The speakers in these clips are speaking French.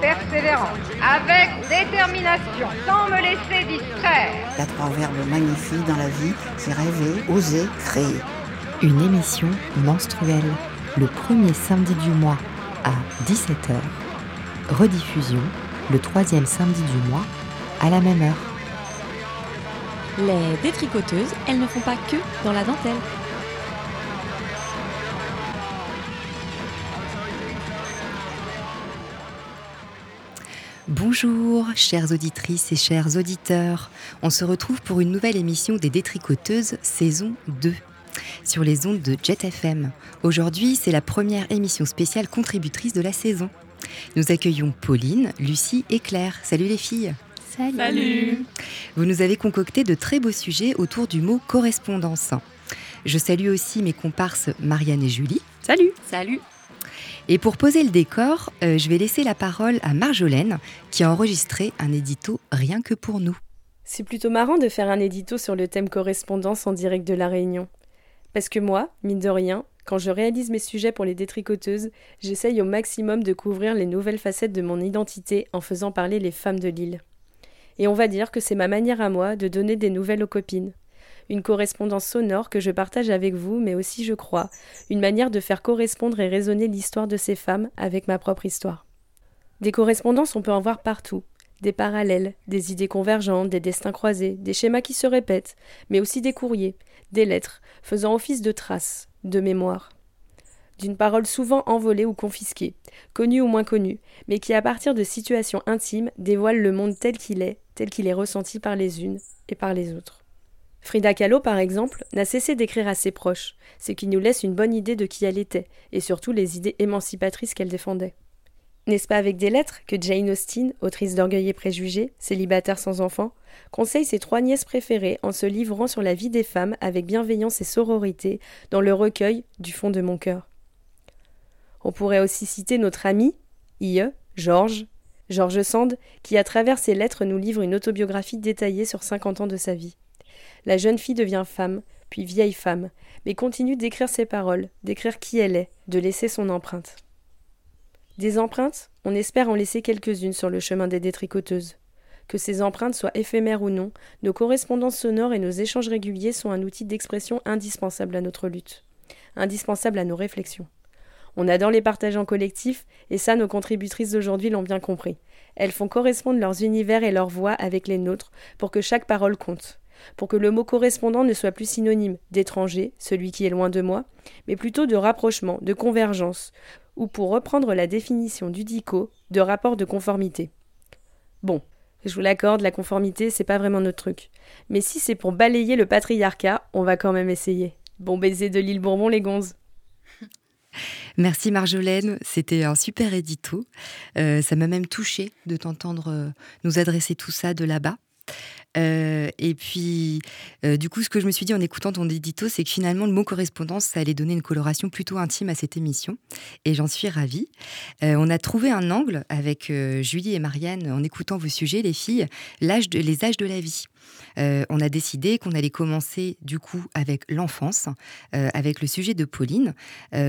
persévérance, avec détermination, sans me laisser distraire. Il y a trois verbes magnifiques dans la vie, c'est rêver, oser, créer. Une émission menstruelle, le premier samedi du mois à 17h. Rediffusion, le troisième samedi du mois à la même heure. Les détricoteuses, elles ne font pas que dans la dentelle. Bonjour, chères auditrices et chers auditeurs. On se retrouve pour une nouvelle émission des Détricoteuses, saison 2, sur les ondes de Jet FM. Aujourd'hui, c'est la première émission spéciale contributrice de la saison. Nous accueillons Pauline, Lucie et Claire. Salut les filles. Salut. Vous nous avez concocté de très beaux sujets autour du mot correspondance. Je salue aussi mes comparses Marianne et Julie. Salut. Salut. Et pour poser le décor, euh, je vais laisser la parole à Marjolaine, qui a enregistré un édito rien que pour nous. C'est plutôt marrant de faire un édito sur le thème correspondance en direct de la Réunion. Parce que moi, mine de rien, quand je réalise mes sujets pour les détricoteuses, j'essaye au maximum de couvrir les nouvelles facettes de mon identité en faisant parler les femmes de l'île. Et on va dire que c'est ma manière à moi de donner des nouvelles aux copines. Une correspondance sonore que je partage avec vous, mais aussi, je crois, une manière de faire correspondre et résonner l'histoire de ces femmes avec ma propre histoire. Des correspondances, on peut en voir partout. Des parallèles, des idées convergentes, des destins croisés, des schémas qui se répètent, mais aussi des courriers, des lettres, faisant office de traces, de mémoire. D'une parole souvent envolée ou confisquée, connue ou moins connue, mais qui à partir de situations intimes dévoile le monde tel qu'il est, tel qu'il est ressenti par les unes et par les autres. Frida Kahlo, par exemple, n'a cessé d'écrire à ses proches, ce qui nous laisse une bonne idée de qui elle était, et surtout les idées émancipatrices qu'elle défendait. N'est-ce pas avec des lettres que Jane Austen, autrice d'Orgueil et Préjugés, célibataire sans enfant, conseille ses trois nièces préférées en se livrant sur la vie des femmes avec bienveillance et sororité dans le recueil Du fond de mon cœur On pourrait aussi citer notre ami, IE, Georges, Georges Sand, qui à travers ses lettres nous livre une autobiographie détaillée sur 50 ans de sa vie. La jeune fille devient femme, puis vieille femme, mais continue d'écrire ses paroles, d'écrire qui elle est, de laisser son empreinte. Des empreintes, on espère en laisser quelques-unes sur le chemin des détricoteuses. Que ces empreintes soient éphémères ou non, nos correspondances sonores et nos échanges réguliers sont un outil d'expression indispensable à notre lutte, indispensable à nos réflexions. On adore les partages en collectif, et ça nos contributrices d'aujourd'hui l'ont bien compris. Elles font correspondre leurs univers et leurs voix avec les nôtres pour que chaque parole compte pour que le mot correspondant ne soit plus synonyme d'étranger, celui qui est loin de moi, mais plutôt de rapprochement, de convergence, ou pour reprendre la définition du DICO, de rapport de conformité. Bon, je vous l'accorde, la conformité, c'est pas vraiment notre truc. Mais si c'est pour balayer le patriarcat, on va quand même essayer. Bon baiser de l'île Bourbon, les gonzes. Merci Marjolaine, c'était un super édito. Euh, ça m'a même touché de t'entendre euh, nous adresser tout ça de là-bas. Euh, et puis, euh, du coup, ce que je me suis dit en écoutant ton édito, c'est que finalement, le mot correspondance, ça allait donner une coloration plutôt intime à cette émission. Et j'en suis ravie. Euh, on a trouvé un angle avec Julie et Marianne en écoutant vos sujets, les filles, les âges de la vie. on a décidé qu'on allait commencer du coup avec l'enfance, avec le sujet de Pauline.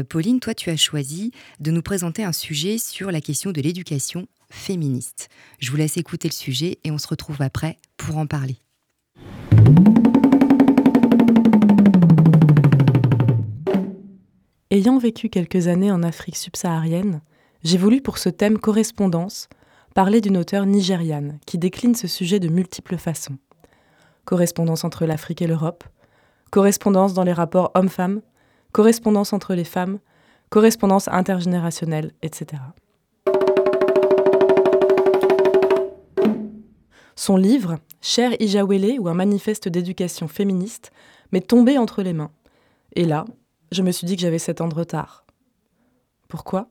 Pauline, toi, tu as choisi de nous présenter un sujet sur la question de l'éducation féministe. Je vous laisse écouter le sujet et on se retrouve après pour en parler. Ayant vécu quelques années en Afrique subsaharienne, j'ai voulu pour ce thème correspondance parler d'une auteure nigériane qui décline ce sujet de multiples façons. Correspondance entre l'Afrique et l'Europe, correspondance dans les rapports hommes-femmes, correspondance entre les femmes, correspondance intergénérationnelle, etc. Son livre, Cher Ijawele ou un manifeste d'éducation féministe, m'est tombé entre les mains. Et là, je me suis dit que j'avais sept ans de retard. Pourquoi?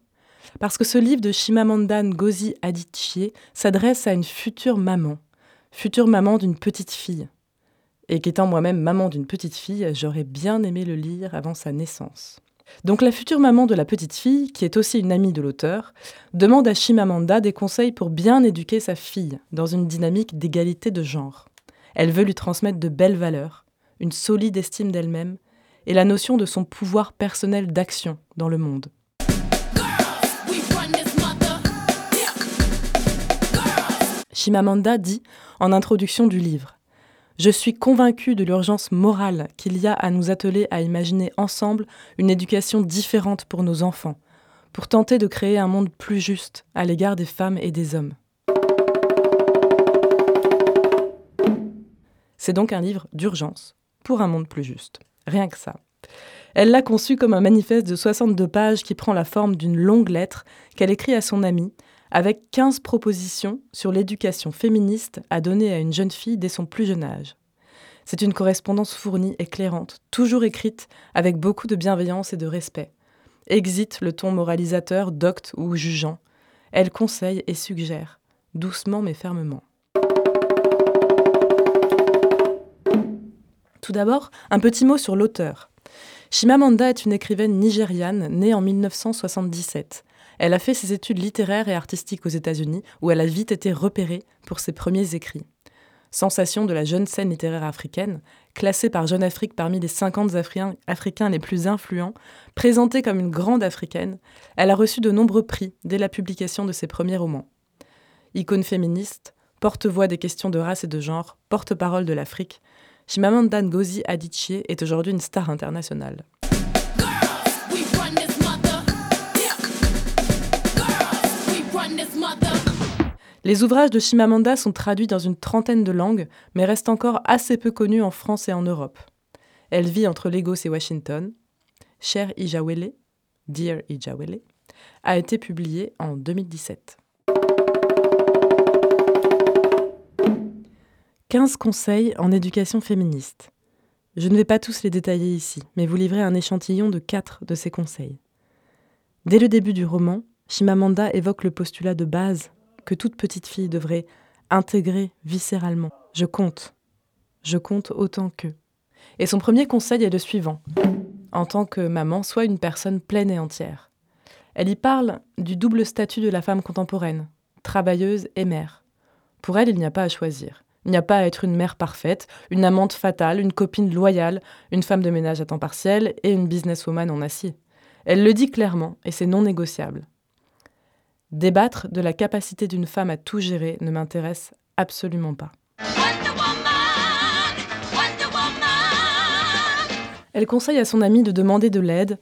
Parce que ce livre de Chimamanda Ngozi Adichie s'adresse à une future maman, future maman d'une petite fille. et qu'étant moi-même maman d'une petite fille, j'aurais bien aimé le lire avant sa naissance. Donc la future maman de la petite fille, qui est aussi une amie de l'auteur, demande à Shimamanda des conseils pour bien éduquer sa fille dans une dynamique d'égalité de genre. Elle veut lui transmettre de belles valeurs, une solide estime d'elle-même et la notion de son pouvoir personnel d'action dans le monde. Shimamanda dit en introduction du livre Je suis convaincue de l'urgence morale qu'il y a à nous atteler à imaginer ensemble une éducation différente pour nos enfants, pour tenter de créer un monde plus juste à l'égard des femmes et des hommes. C'est donc un livre d'urgence pour un monde plus juste. Rien que ça. Elle l'a conçu comme un manifeste de 62 pages qui prend la forme d'une longue lettre qu'elle écrit à son amie avec 15 propositions sur l'éducation féministe à donner à une jeune fille dès son plus jeune âge. C'est une correspondance fournie, éclairante, toujours écrite avec beaucoup de bienveillance et de respect. Exit le ton moralisateur, docte ou jugeant. Elle conseille et suggère, doucement mais fermement. Tout d'abord, un petit mot sur l'auteur. Shimamanda est une écrivaine nigériane née en 1977. Elle a fait ses études littéraires et artistiques aux États-Unis, où elle a vite été repérée pour ses premiers écrits. Sensation de la jeune scène littéraire africaine, classée par Jeune Afrique parmi les 50 Africains les plus influents, présentée comme une grande africaine, elle a reçu de nombreux prix dès la publication de ses premiers romans. Icône féministe, porte-voix des questions de race et de genre, porte-parole de l'Afrique, Shimamanda Ngozi Adichie est aujourd'hui une star internationale. Les ouvrages de Shimamanda sont traduits dans une trentaine de langues, mais restent encore assez peu connus en France et en Europe. Elle vit entre Lagos et Washington. Cher Ijawele, Dear Ijawele, a été publié en 2017. 15 conseils en éducation féministe. Je ne vais pas tous les détailler ici, mais vous livrer un échantillon de quatre de ces conseils. Dès le début du roman, Shimamanda évoque le postulat de base que toute petite fille devrait intégrer viscéralement. Je compte. Je compte autant qu'eux. Et son premier conseil est le suivant. En tant que maman, sois une personne pleine et entière. Elle y parle du double statut de la femme contemporaine, travailleuse et mère. Pour elle, il n'y a pas à choisir. Il n'y a pas à être une mère parfaite, une amante fatale, une copine loyale, une femme de ménage à temps partiel et une businesswoman en acier. Elle le dit clairement et c'est non négociable. Débattre de la capacité d'une femme à tout gérer ne m'intéresse absolument pas. Elle conseille à son amie de demander de l'aide,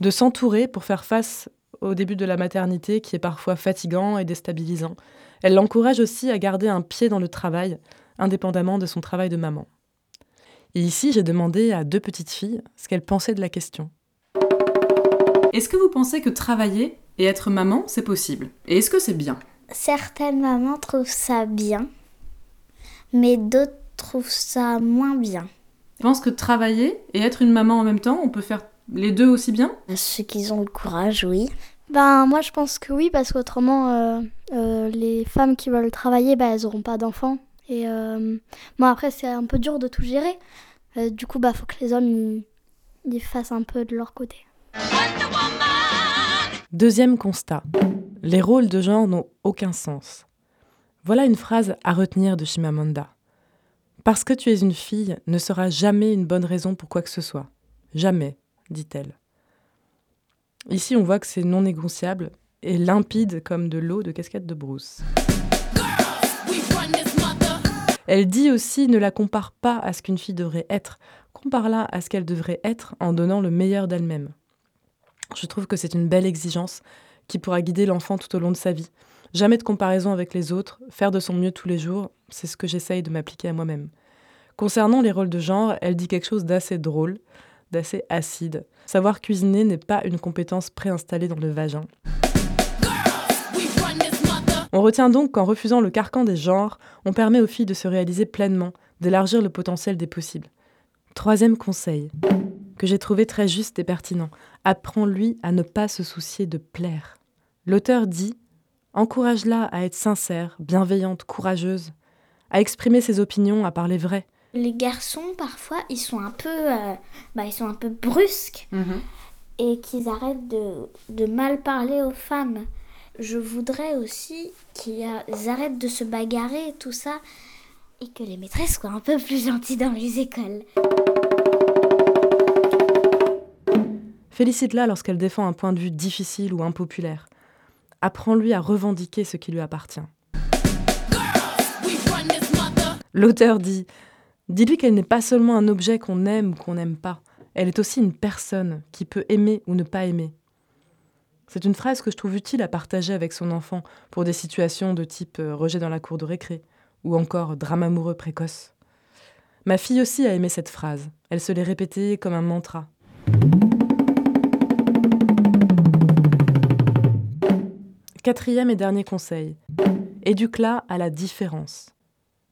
de s'entourer pour faire face au début de la maternité qui est parfois fatigant et déstabilisant. Elle l'encourage aussi à garder un pied dans le travail, indépendamment de son travail de maman. Et ici, j'ai demandé à deux petites filles ce qu'elles pensaient de la question. Est-ce que vous pensez que travailler et être maman, c'est possible Et est-ce que c'est bien? Certaines mamans trouvent ça bien, mais d'autres trouvent ça moins bien. Je pense que travailler et être une maman en même temps, on peut faire les deux aussi bien? Ceux qui ont le courage, oui. Ben moi je pense que oui parce qu'autrement euh, euh, les femmes qui veulent travailler ben, elles n'auront pas d'enfants et euh, bon après c'est un peu dur de tout gérer du coup bah faut que les hommes ils fassent un peu de leur côté. Deuxième constat. Les rôles de genre n'ont aucun sens. Voilà une phrase à retenir de Shimamanda. Parce que tu es une fille ne sera jamais une bonne raison pour quoi que ce soit. Jamais, dit-elle. Ici, on voit que c'est non négociable et limpide comme de l'eau de casquette de brousse. Elle dit aussi ne la compare pas à ce qu'une fille devrait être, compare-la à ce qu'elle devrait être en donnant le meilleur d'elle-même. Je trouve que c'est une belle exigence qui pourra guider l'enfant tout au long de sa vie. Jamais de comparaison avec les autres, faire de son mieux tous les jours, c'est ce que j'essaye de m'appliquer à moi-même. Concernant les rôles de genre, elle dit quelque chose d'assez drôle, d'assez acide. Savoir cuisiner n'est pas une compétence préinstallée dans le vagin. On retient donc qu'en refusant le carcan des genres, on permet aux filles de se réaliser pleinement, d'élargir le potentiel des possibles. Troisième conseil, que j'ai trouvé très juste et pertinent. Apprends-lui à ne pas se soucier de plaire. L'auteur dit Encourage-la à être sincère, bienveillante, courageuse, à exprimer ses opinions, à parler vrai, Les garçons, parfois, ils sont un peu, euh, bah, ils sont un peu brusques Mhm. et qu'ils arrêtent de, de mal parler aux femmes. Je voudrais aussi qu'ils euh, arrêtent de se bagarrer et tout ça et que les maîtresses soient un peu plus gentilles dans les écoles. Félicite-la lorsqu'elle défend un point de vue difficile ou impopulaire. Apprends-lui à revendiquer ce qui lui appartient. L'auteur dit Dis-lui qu'elle n'est pas seulement un objet qu'on aime ou qu'on n'aime pas, elle est aussi une personne qui peut aimer ou ne pas aimer. C'est une phrase que je trouve utile à partager avec son enfant pour des situations de type euh, rejet dans la cour de récré ou encore drame amoureux précoce. Ma fille aussi a aimé cette phrase. Elle se l'est répétée comme un mantra. Quatrième et dernier conseil. Éduque-la à la différence.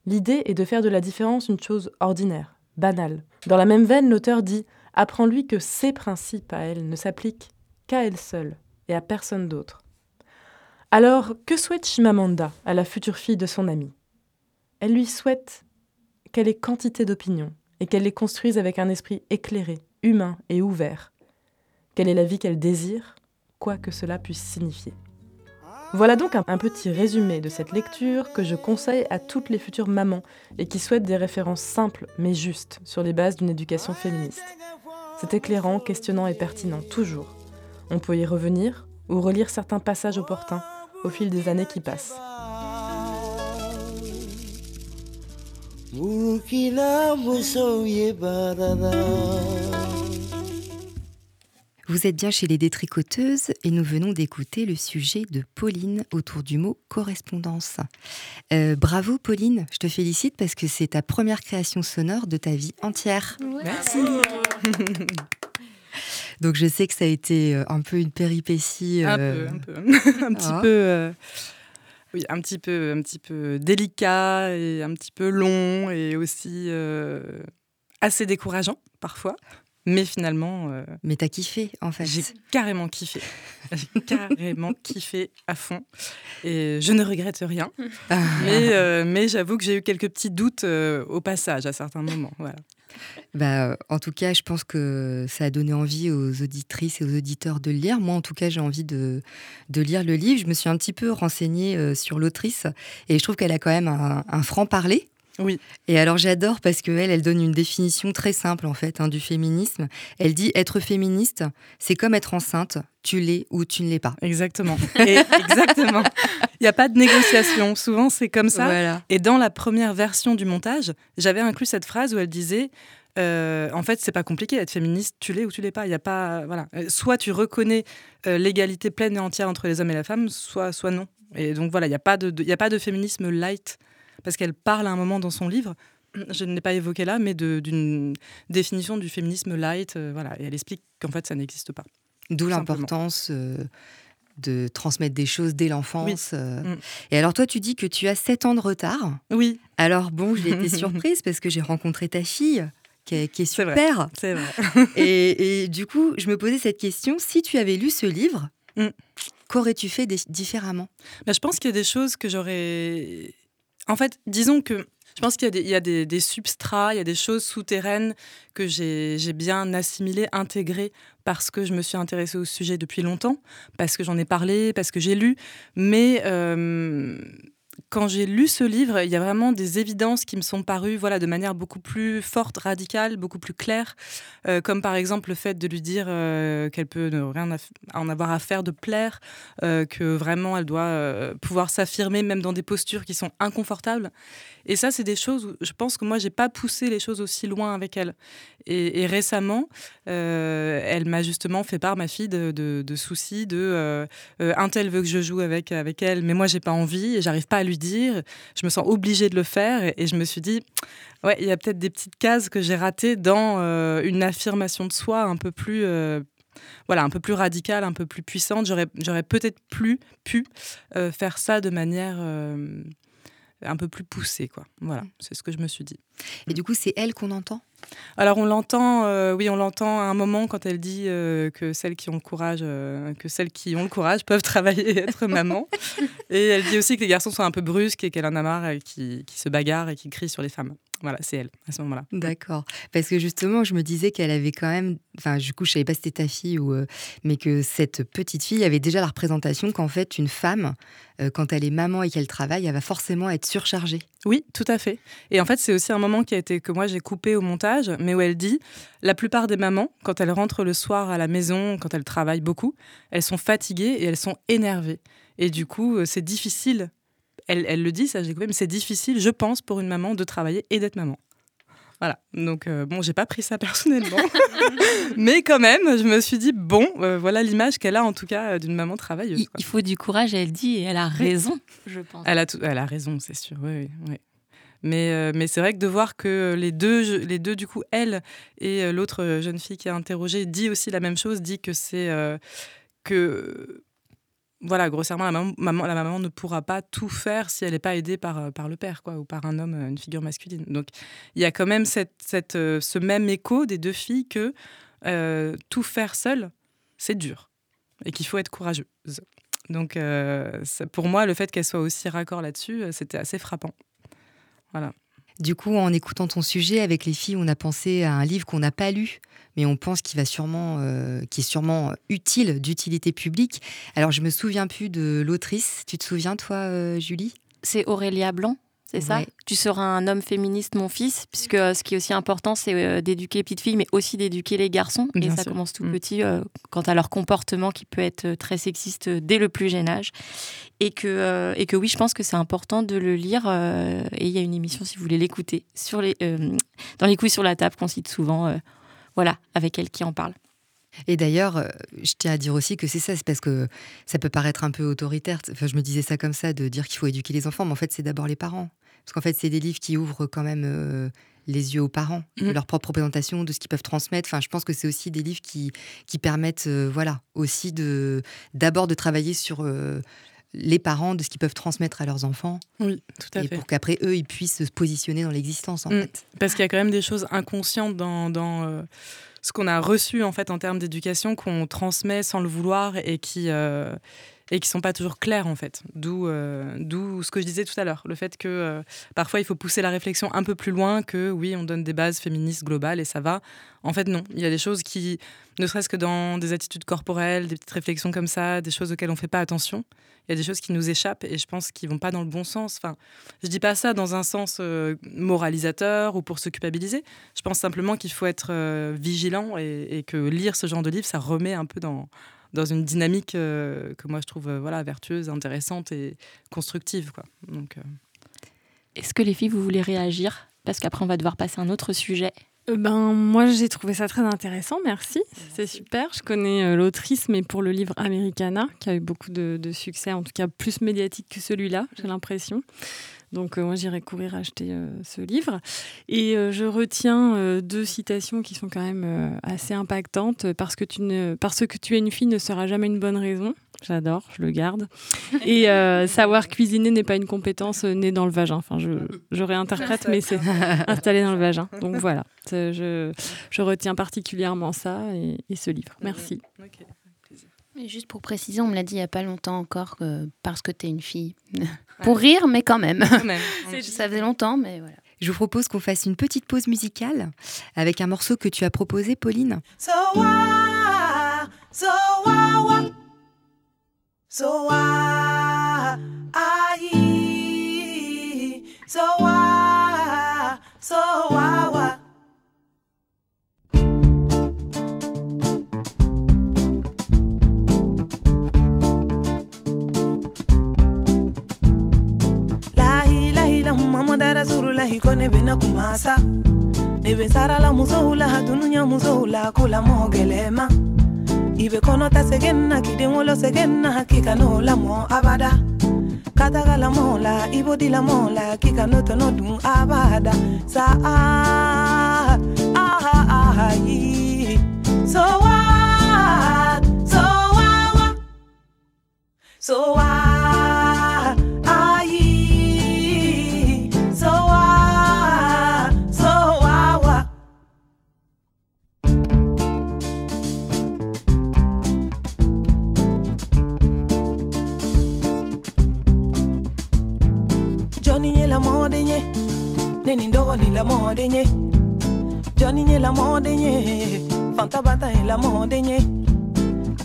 L'idée est de faire de la différence une chose ordinaire, banale. Dans la même veine, l'auteur dit Apprends-lui que ses principes à elle ne s'appliquent qu'à elle seule et à personne d'autre. Alors, que souhaite Chimamanda à la future fille de son ami Elle lui souhaite qu'elle ait quantité d'opinions et qu'elle les construise avec un esprit éclairé, humain et ouvert. Quelle est la vie qu'elle désire, quoi que cela puisse signifier. Voilà donc un, petit résumé de cette lecture que je conseille à toutes les futures mamans et qui souhaitent des références simples mais justes sur les bases d'une éducation féministe. C'est éclairant, questionnant et pertinent, toujours. On peut y revenir ou relire certains passages opportuns au fil des années qui passent. Vous êtes bien chez les détricoteuses et nous venons d'écouter le sujet de Pauline autour du mot correspondance. Euh, bravo Pauline, je te félicite parce que c'est ta première création sonore de ta vie entière. Merci. Donc je sais que ça a été euh, un peu une péripétie. Un euh, peu, un peu. un petit ah. peu. euh, oui, un petit peu, un petit peu délicat et un petit peu long et aussi euh, assez décourageant parfois. Mais finalement, euh, Mais t'as kiffé en fait. j'ai carrément kiffé. J'ai carrément kiffé à fond. Et je ne regrette rien. Ah. Mais, euh, mais j'avoue que j'ai eu quelques petits doutes euh, au passage à certains moments. Voilà. Bah, en tout cas, je pense que ça a donné envie aux auditrices et aux auditeurs de le lire. Moi, en tout cas, j'ai envie de, de lire le livre. Je me suis un petit peu renseignée euh, sur l'autrice et je trouve qu'elle a quand même un, un franc-parler. Oui. Et alors j'adore parce qu'elle, elle donne une définition très simple en fait hein, du féminisme. Elle dit être féministe, c'est comme être enceinte, tu l'es ou tu ne l'es pas. Exactement. Et exactement. Il n'y a pas de négociation. Souvent, c'est comme ça. Voilà. Et dans la première version du montage, j'avais inclus cette phrase où elle disait euh, en fait, c'est pas compliqué d'être féministe, tu l'es ou tu l'es pas. Il y a pas, voilà. Euh, Soit tu reconnais euh, l'égalité pleine et entière entre les hommes et la femme, soit, soit non. Et donc voilà, il n'y a pas de, de- y a pas de féminisme light parce qu'elle parle à un moment dans son livre. Je ne l'ai pas évoqué là, mais d'une définition du féminisme light, euh, voilà. Et elle explique qu'en fait, ça n'existe pas. D'où l'importance euh, de transmettre des choses dès l'enfance. euh. Mm. Et alors toi, tu dis que tu as 7 ans de retard. Oui, Alors bon, j'ai été surprise parce que j'ai rencontré ta fille. Qui est, qui est super. c'est vrai. Et, et du coup, je me posais cette question si tu avais lu ce livre, Mm. qu'aurais-tu fait différemment? Bah, je pense qu'il y a des choses que j'aurais. En fait, disons que je pense qu'il y a, des, substrats, il y a des choses souterraines que j'ai j'ai bien assimilées, intégrées parce que je me suis intéressée au sujet depuis longtemps, parce que j'en ai parlé, parce que j'ai lu. Mais euh, quand j'ai lu ce livre, il y a vraiment des évidences qui me sont parues voilà, de manière beaucoup plus forte, radicale, beaucoup plus claire. Euh, comme par exemple le fait de lui dire euh, qu'elle peut rien en avoir à faire de plaire, euh, que vraiment elle doit pouvoir s'affirmer même dans des postures qui sont inconfortables. Et ça, c'est des choses où je pense que moi, j'ai pas poussé les choses aussi loin avec elle. Et, récemment, elle m'a justement fait part, ma fille, de, soucis, de un tel veut que je joue avec, avec elle, mais moi, j'ai pas envie et j'arrive pas à lui dire. Je me sens obligée de le faire et, je me suis dit, ouais, il y a peut-être des petites cases que j'ai ratées dans euh, une affirmation de soi un peu plus. euh, voilà, un peu plus radicale, un peu plus puissante. J'aurais, peut-être plus pu euh, faire ça de manière un peu plus poussée, quoi. Voilà, c'est ce que je me suis dit. Et du coup, c'est elle qu'on entend? Alors on l'entend, euh, oui, on l'entend à un moment quand elle dit euh, que celles qui ont le courage, euh, que celles qui ont le courage peuvent travailler et être maman. et elle dit aussi que les garçons sont un peu brusques et qu'elle en a marre qui, se bagarrent et qui crient sur les femmes. Voilà, c'est elle à ce moment-là. D'accord. Parce que justement, je me disais qu'elle avait quand même. Enfin, du coup, je savais pas si c'était ta fille ou. Euh, mais que cette petite fille avait déjà la représentation qu'en fait, une femme, euh, quand elle est maman et qu'elle travaille, elle va forcément être surchargée. Oui, tout à fait. Et en fait, c'est aussi un moment qui a été que moi j'ai coupé au montage, mais où elle dit la plupart des mamans, quand elles rentrent le soir à la maison, quand elles travaillent beaucoup, elles sont fatiguées et elles sont énervées. Et du coup, euh, c'est difficile elle, le dit, ça j'ai coupé, mais c'est difficile, je pense, pour une maman de travailler et d'être maman. Voilà, donc euh, bon, j'ai pas pris ça personnellement, mais quand même, je me suis dit bon, euh, voilà l'image qu'elle a en tout cas euh, d'une maman travailleuse. Il, faut du courage, elle dit, et elle a raison, je pense. Elle a, tout, elle a raison, c'est sûr, oui, oui. Mais, mais c'est vrai que de voir que les deux, les deux, du coup, elle et l'autre jeune fille qui a interrogé, dit aussi la même chose, dit que c'est que voilà, grossièrement, la maman, ne pourra pas tout faire si elle n'est pas aidée par, euh, par le père, quoi, ou par un homme, une figure masculine. Donc, il y a quand même cette, euh, ce même écho des deux filles que euh, tout faire seul, c'est dur et qu'il faut être courageuse. Donc, pour moi, le fait qu'elle soit aussi raccord là-dessus, c'était assez frappant. Voilà. Du coup, en écoutant ton sujet avec les filles, on a pensé à un livre qu'on n'a pas lu, mais on pense qu'il euh, qui est sûrement utile, d'utilité publique. Alors, je me souviens plus de l'autrice. Tu te souviens, toi, euh, Julie? C'est Aurélia Blanc c'est ça Tu seras un homme féministe, mon fils, puisque euh, ce qui est aussi important, c'est euh, d'éduquer les petites filles, mais aussi d'éduquer les garçons. et ça commence tout mm. petit euh, quant à leur comportement qui peut être très sexiste dès le plus jeune âge. Et que, et que oui, je pense que c'est important de le lire. et il y a une émission, si vous voulez l'écouter, sur les, dans les couilles sur la table qu'on cite souvent, voilà, avec elle qui en parle. Et d'ailleurs, je tiens à dire aussi que c'est ça, c'est parce que ça peut paraître un peu autoritaire. Enfin, je me disais ça comme ça, de dire qu'il faut éduquer les enfants, mais en fait, c'est d'abord les parents. Parce qu'en fait, c'est des livres qui ouvrent quand même euh, les yeux aux parents de mmh. leur propre représentation, de ce qu'ils peuvent transmettre. Enfin, je pense que c'est aussi des livres qui, qui permettent, euh, voilà, aussi de d'abord de travailler sur euh, les parents, de ce qu'ils peuvent transmettre à leurs enfants. Oui, tout à et pour qu'après eux, ils puissent se positionner dans l'existence, en mmh. fait. Parce qu'il y a quand même des choses inconscientes dans, dans ce qu'on a reçu en fait en termes d'éducation qu'on transmet sans le vouloir et qui et qui sont pas toujours clairs en fait. D'où euh, d'où ce que je disais tout à l'heure, le fait que euh, parfois il faut pousser la réflexion un peu plus loin que oui, on donne des bases féministes globales et ça va. En fait non, il y a des choses qui ne serait-ce que dans des attitudes corporelles, des petites réflexions comme ça, des choses auxquelles on fait pas attention. Il y a des choses qui nous échappent et je pense qu'ils vont pas dans le bon sens. Enfin, je dis pas ça dans un sens euh, moralisateur ou pour se. Je pense simplement qu'il faut être vigilant et que lire ce genre de livre, ça remet un peu dans dans une dynamique euh, que moi je trouve euh, voilà, vertueuse, intéressante et constructive. Quoi. Donc, euh. Est-ce que les filles, vous voulez réagir? Parce qu'après, on va devoir passer à un autre sujet. ben, moi, j'ai trouvé ça très intéressant, merci. C'est super. Je connais l'autrice, mais pour le livre Americana, qui a eu beaucoup de, de succès, en tout cas plus médiatique que celui-là, j'ai l'impression. Donc euh, moi j'irai courir acheter euh, ce livre. Et euh, je retiens deux citations qui sont quand même assez impactantes. Parce que, tu ne, parce que tu es une fille ne sera jamais une bonne raison. J'adore, je le garde. Et savoir cuisiner n'est pas une compétence née dans le vagin. Enfin, je, je réinterprète, mais c'est installé dans le vagin. Donc voilà, je, je retiens particulièrement ça et, ce livre. Merci. juste pour préciser, on me l'a dit il n'y a pas longtemps encore, que parce que tu es une fille. Pour rire, mais quand même. Ça faisait longtemps, mais voilà. Je vous propose qu'on fasse une petite pause musicale avec un morceau que tu as proposé, Pauline. So why, so why, so why, so kumasa. Hatununya mogelema. Segenna hakika abada. Mola mola kika abada. Sa ah, ah, ah, so what so what so what mondaine. Johnny est la mondaine. Fantabata ma, la mondaine.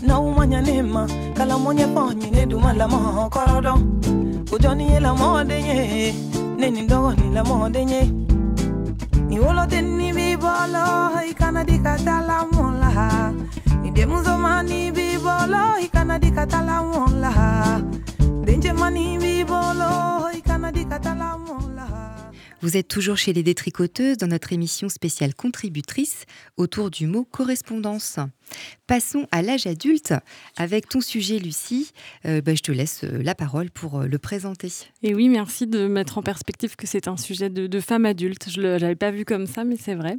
No manyanema, calamonia pony, duma la mon cordo. Johnny est la mondaine. Nenny doni la mondaine. Iwoloteni bibolo, ikanadika tala mola. Idemuzomani bibolo, ha. tala mola. Denjemani bibolo, ikanadika tala mola. Vous êtes toujours chez les détricoteuses dans notre émission spéciale contributrice autour du mot correspondance. Passons à l'âge adulte avec ton sujet, Lucie. Euh, bah, je te laisse euh, la parole pour euh, le présenter. Et oui, merci de mettre en perspective que c'est un sujet de, de femme adulte. Je ne l'avais pas vu comme ça, mais c'est vrai.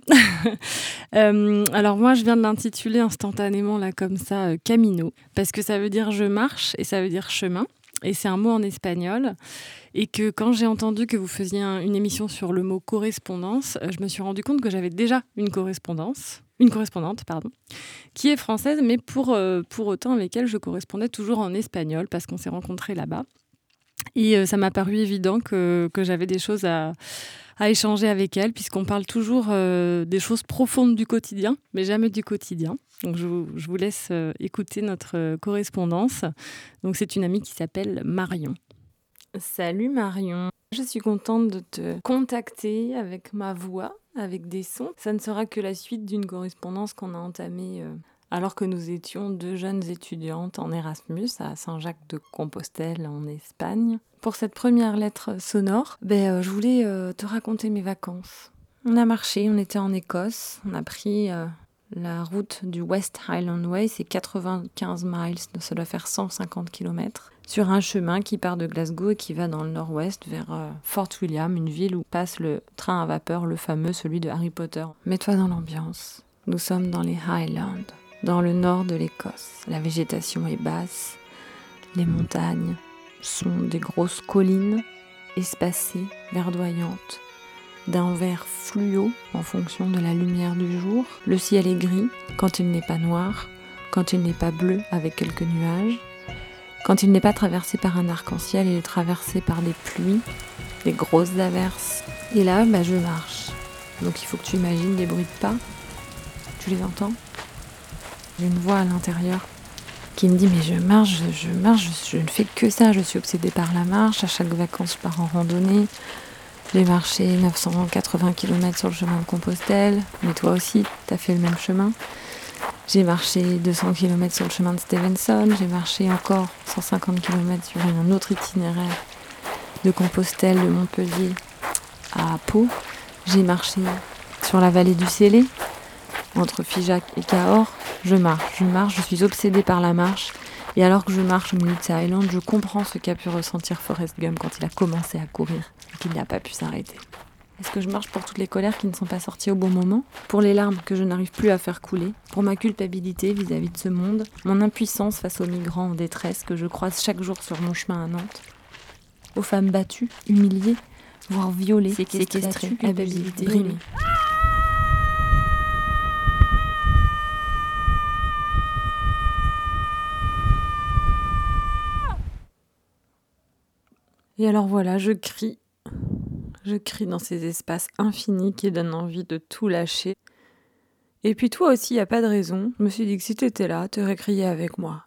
alors moi, je viens de l'intituler instantanément, là, comme ça, Camino, parce que ça veut dire je marche et ça veut dire chemin et c'est un mot en espagnol. Et que quand j'ai entendu que vous faisiez une émission sur le mot correspondance, euh, je me suis rendu compte que j'avais déjà une correspondance, une correspondante, pardon, qui est française, mais pour, euh, autant avec elle, je correspondais toujours en espagnol parce qu'on s'est rencontrés là-bas. Et euh, ça m'a paru évident que, que j'avais des choses à, à, échanger avec elle, puisqu'on parle toujours des choses profondes du quotidien, mais jamais du quotidien. Donc je vous, je vous laisse euh, écouter notre euh, correspondance. Donc c'est une amie qui s'appelle Marion. Salut Marion. Je suis contente de te contacter avec ma voix, avec des sons. Ça ne sera que la suite d'une correspondance qu'on a entamée euh, alors que nous étions deux jeunes étudiantes en Erasmus à Saint-Jacques-de-Compostelle en Espagne. Pour cette première lettre sonore, ben, je voulais te raconter mes vacances. On a marché, on était en Écosse, on a pris la route du West Highland Way, c'est 95 miles, ça doit faire 150 km, sur un chemin qui part de Glasgow et qui va dans le nord-ouest vers euh, Fort William, une ville où passe le train à vapeur, le fameux, celui de Harry Potter. Mets-toi dans l'ambiance. Nous sommes dans les Highlands, dans le nord de l'Écosse. La végétation est basse, les montagnes sont des grosses collines espacées, verdoyantes d'un vert fluo en fonction de la lumière du jour. Le ciel est gris quand il n'est pas noir, quand il n'est pas bleu avec quelques nuages. Quand il n'est pas traversé par un arc-en-ciel, il est traversé par des pluies, des grosses averses. Et là, bah, je marche. Donc il faut que tu imagines des bruits de pas. Tu les entends? Une voix à l'intérieur qui me dit mais je marche, je, marche, je, ne fais que ça, je suis obsédée par la marche, à chaque vacances je pars en randonnée, j'ai marché 980 km sur le chemin de Compostelle, mais toi aussi, tu as fait le même chemin. J'ai marché 200 km sur le chemin de Stevenson, j'ai marché encore 150 km sur un autre itinéraire de Compostelle, de Montpellier à Pau. J'ai marché sur la vallée du Célé, entre Figeac et Cahors. Je marche, je marche, je suis obsédée par la marche. Et alors que je marche au milieu de Highlands, je comprends ce qu'a pu ressentir Forrest Gump quand il a commencé à courir et qu'il n'a pas pu s'arrêter. Est-ce que je marche pour toutes les colères qui ne sont pas sorties au bon moment? Pour les larmes que je n'arrive plus à faire couler? Pour ma culpabilité vis-à-vis de ce monde? Mon impuissance face aux migrants en détresse que je croise chaque jour sur mon chemin à Nantes? Aux femmes battues, humiliées, voire violées, séquestrées, abusées, brimées Et alors voilà, je crie. Je crie dans ces espaces infinis qui donnent envie de tout lâcher. Et puis toi aussi, n'y a pas de raison. Je me suis dit que si tu étais là, tu aurais crié avec moi.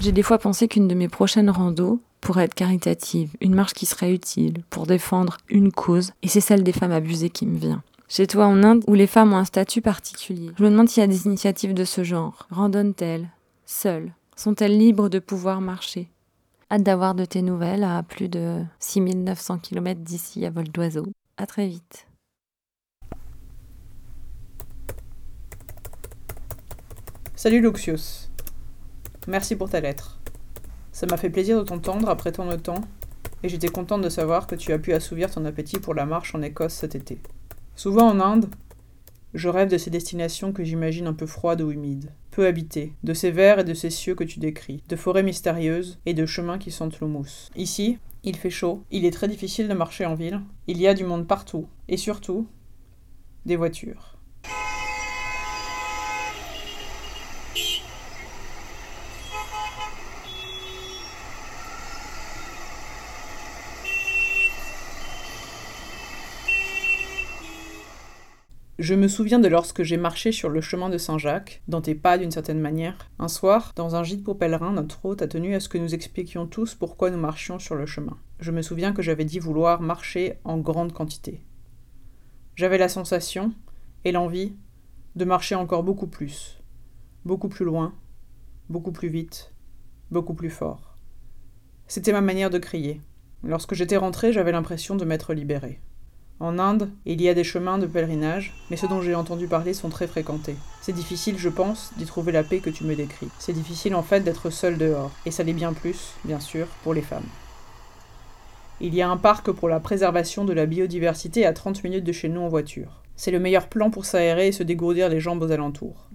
J'ai des fois pensé qu'une de mes prochaines randos pourrait être caritative, une marche qui serait utile pour défendre une cause, et c'est celle des femmes abusées qui me vient. Chez toi en Inde, où les femmes ont un statut particulier. Je me demande s'il y a des initiatives de ce genre. Randonnent-elles? Seules Sont-elles libres de pouvoir marcher? Hâte d'avoir de tes nouvelles à plus de 6900 km d'ici à vol d'oiseau. À très vite. Salut Luxius. Merci pour ta lettre. Ça m'a fait plaisir de t'entendre après tant de temps, et j'étais contente de savoir que tu as pu assouvir ton appétit pour la marche en Écosse cet été. Souvent en Inde, je rêve de ces destinations que j'imagine un peu froides ou humides, peu habitées, de ces vers et de ces cieux que tu décris, de forêts mystérieuses et de chemins qui sentent le mousse. Ici, il fait chaud, il est très difficile de marcher en ville, il y a du monde partout, et surtout, des voitures. Je me souviens de lorsque j'ai marché sur le chemin de Saint-Jacques, dans tes pas d'une certaine manière. Un soir, dans un gîte pour pèlerins, notre hôte a tenu à ce que nous expliquions tous pourquoi nous marchions sur le chemin. Je me souviens que j'avais dit vouloir marcher en grande quantité. J'avais la sensation, et l'envie, de marcher encore beaucoup plus, beaucoup plus loin, beaucoup plus vite, beaucoup plus fort. C'était ma manière de crier. Lorsque j'étais rentré, j'avais l'impression de m'être libéré. En Inde, il y a des chemins de pèlerinage, mais ceux dont j'ai entendu parler sont très fréquentés. C'est difficile, je pense, d'y trouver la paix que tu me décris. C'est difficile en fait d'être seul dehors, et ça l'est bien plus, bien sûr, pour les femmes. Il y a un parc pour la préservation de la biodiversité à 30 minutes de chez nous en voiture. C'est le meilleur plan pour s'aérer et se dégourdir les jambes aux alentours.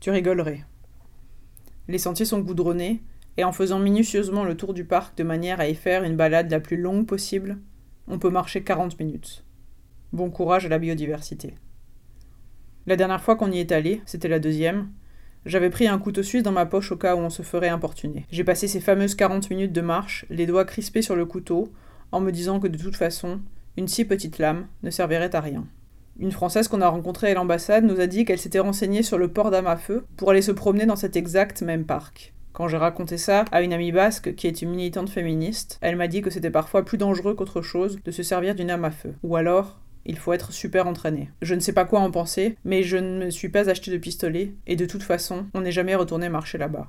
Tu rigolerais. Les sentiers sont goudronnés, et en faisant minutieusement le tour du parc de manière à y faire une balade la plus longue possible, on peut marcher 40 minutes. Bon courage à la biodiversité. La dernière fois qu'on y est allé, c'était la deuxième, j'avais pris un couteau suisse dans ma poche au cas où on se ferait importuner. J'ai passé ces fameuses 40 minutes de marche, les doigts crispés sur le couteau, en me disant que de toute façon, une si petite lame ne servirait à rien. Une Française qu'on a rencontrée à l'ambassade nous a dit qu'elle s'était renseignée sur le port d'armes à feu pour aller se promener dans cet exact même parc. Quand j'ai raconté ça à une amie basque qui est une militante féministe, elle m'a dit que c'était parfois plus dangereux qu'autre chose de se servir d'une arme à feu. Ou alors, il faut être super entraîné. Je ne sais pas quoi en penser, mais je ne me suis pas acheté de pistolet, et de toute façon, on n'est jamais retourné marcher là-bas.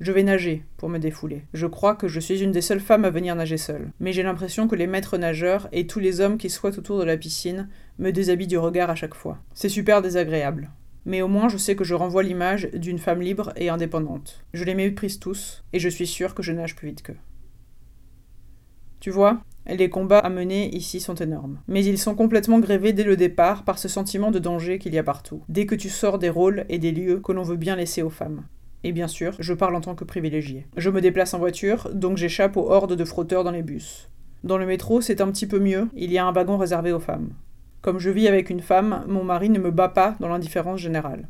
Je vais nager pour me défouler. Je crois que je suis une des seules femmes à venir nager seule. Mais j'ai l'impression que les maîtres nageurs et tous les hommes qui soient autour de la piscine me déshabillent du regard à chaque fois. C'est super désagréable mais au moins je sais que je renvoie l'image d'une femme libre et indépendante. Je les méprise tous, et je suis sûre que je nage plus vite qu'eux. Tu vois, les combats à mener ici sont énormes. Mais ils sont complètement grévés dès le départ par ce sentiment de danger qu'il y a partout, dès que tu sors des rôles et des lieux que l'on veut bien laisser aux femmes. Et bien sûr, je parle en tant que privilégié. Je me déplace en voiture, donc j'échappe aux hordes de frotteurs dans les bus. Dans le métro, c'est un petit peu mieux, il y a un wagon réservé aux femmes. Comme je vis avec une femme, mon mari ne me bat pas dans l'indifférence générale.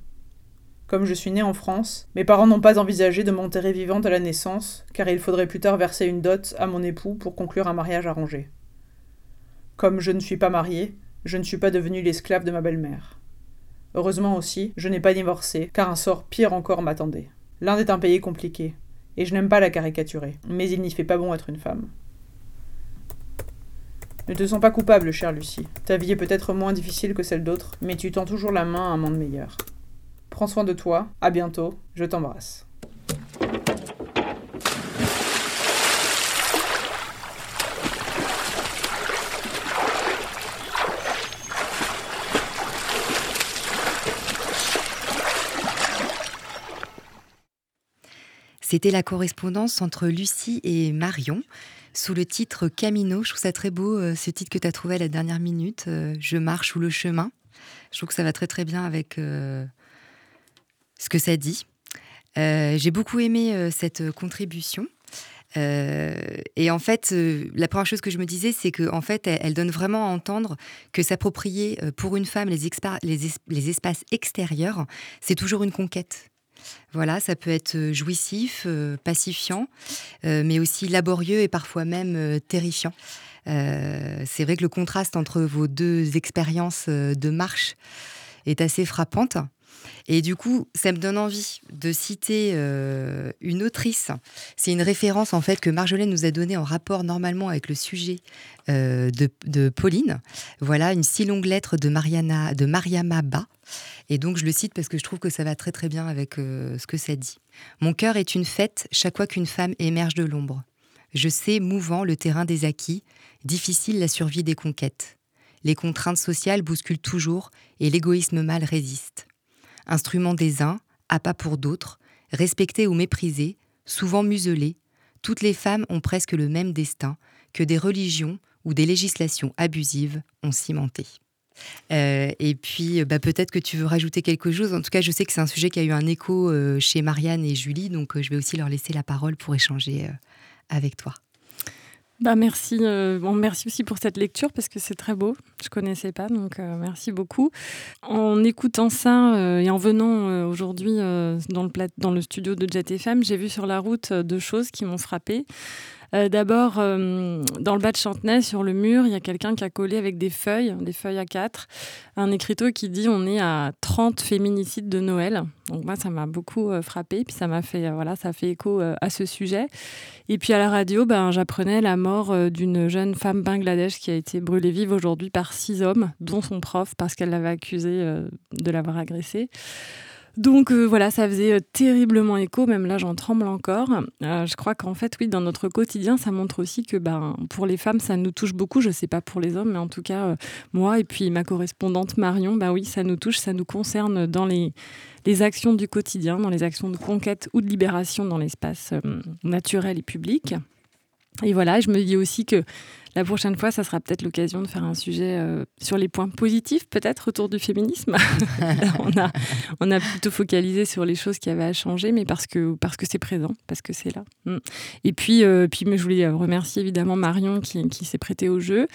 Comme je suis née en France, mes parents n'ont pas envisagé de m'enterrer vivante à la naissance, car il faudrait plus tard verser une dot à mon époux pour conclure un mariage arrangé. Comme je ne suis pas mariée, je ne suis pas devenue l'esclave de ma belle-mère. Heureusement aussi, je n'ai pas divorcé, car un sort pire encore m'attendait. L'Inde est un pays compliqué, et je n'aime pas la caricaturer, mais il n'y fait pas bon être une femme. Ne te sens pas coupable, chère Lucie. Ta vie est peut-être moins difficile que celle d'autres, mais tu tends toujours la main à un monde meilleur. Prends soin de toi, à bientôt, je t'embrasse. C'était la correspondance entre Lucie et Marion sous le titre Camino. Je trouve ça très beau, euh, ce titre que tu as trouvé à la dernière minute, euh, Je marche sous le chemin. Je trouve que ça va très très bien avec euh, ce que ça dit. J'ai beaucoup aimé cette contribution. et en fait, la première chose que je me disais, c'est qu'en en fait, elle, donne vraiment à entendre que s'approprier pour une femme les espaces extérieurs, c'est toujours une conquête. Voilà, ça peut être euh, jouissif, euh, pacifiant, euh, mais aussi laborieux et parfois même terrifiant. c'est vrai que le contraste entre vos deux expériences de marche est assez frappante. Et du coup, ça me donne envie de citer une autrice. C'est une référence en fait que Marjolaine nous a donnée en rapport normalement avec le sujet de, Pauline. Voilà une si longue lettre de Mariana, de Mariama Ba. Et donc je le cite parce que je trouve que ça va très très bien avec euh, ce que ça dit. Mon cœur est une fête chaque fois qu'une femme émerge de l'ombre. Je sais mouvant le terrain des acquis, difficile la survie des conquêtes. Les contraintes sociales bousculent toujours et l'égoïsme mâle résiste. Instrument des uns, pas pour d'autres, respecté ou méprisé, souvent muselé, toutes les femmes ont presque le même destin que des religions ou des législations abusives ont cimenté. Euh, et puis, bah, peut-être que tu veux rajouter quelque chose. En tout cas, je sais que c'est un sujet qui a eu un écho euh, chez Marianne et Julie, donc euh, je vais aussi leur laisser la parole pour échanger avec toi. Bah merci, bon, merci aussi pour cette lecture parce que c'est très beau. Je connaissais pas, donc merci beaucoup. En écoutant ça et en venant aujourd'hui dans, le dans le studio de Jet FM, j'ai vu sur la route deux choses qui m'ont frappée. D'abord, dans le bas de Chantenay, sur le mur, il y a quelqu'un qui a collé avec des feuilles, des feuilles à quatre, un écriteau qui dit on est à 30 féminicides de Noël. Donc moi, ça m'a beaucoup frappé, puis ça m'a fait, voilà, ça fait écho à ce sujet. Et puis à la radio, ben, j'apprenais la mort d'une jeune femme bangladesh qui a été brûlée vive aujourd'hui par six hommes, dont son prof, parce qu'elle l'avait accusé de l'avoir agressée. Donc euh, voilà, ça faisait euh, terriblement écho, même là j'en tremble encore. Euh, je crois qu'en fait, oui, dans notre quotidien, ça montre aussi que ben, pour les femmes, ça nous touche beaucoup. Je ne sais pas pour les hommes, mais en tout cas, moi et puis ma correspondante Marion, ben oui, ça nous touche, ça nous concerne dans les, les actions du quotidien, dans les actions de conquête ou de libération dans l'espace naturel et public. Et voilà, je me dis aussi que la prochaine fois, ça sera peut-être l'occasion de faire un sujet euh, sur les points positifs, peut-être autour du féminisme. on, a, on a plutôt focalisé sur les choses qui avaient à changer, mais parce que parce que c'est présent, parce que c'est là. Mm. Et puis, euh, puis je voulais remercier évidemment Marion qui, qui s'est prêtée au jeu,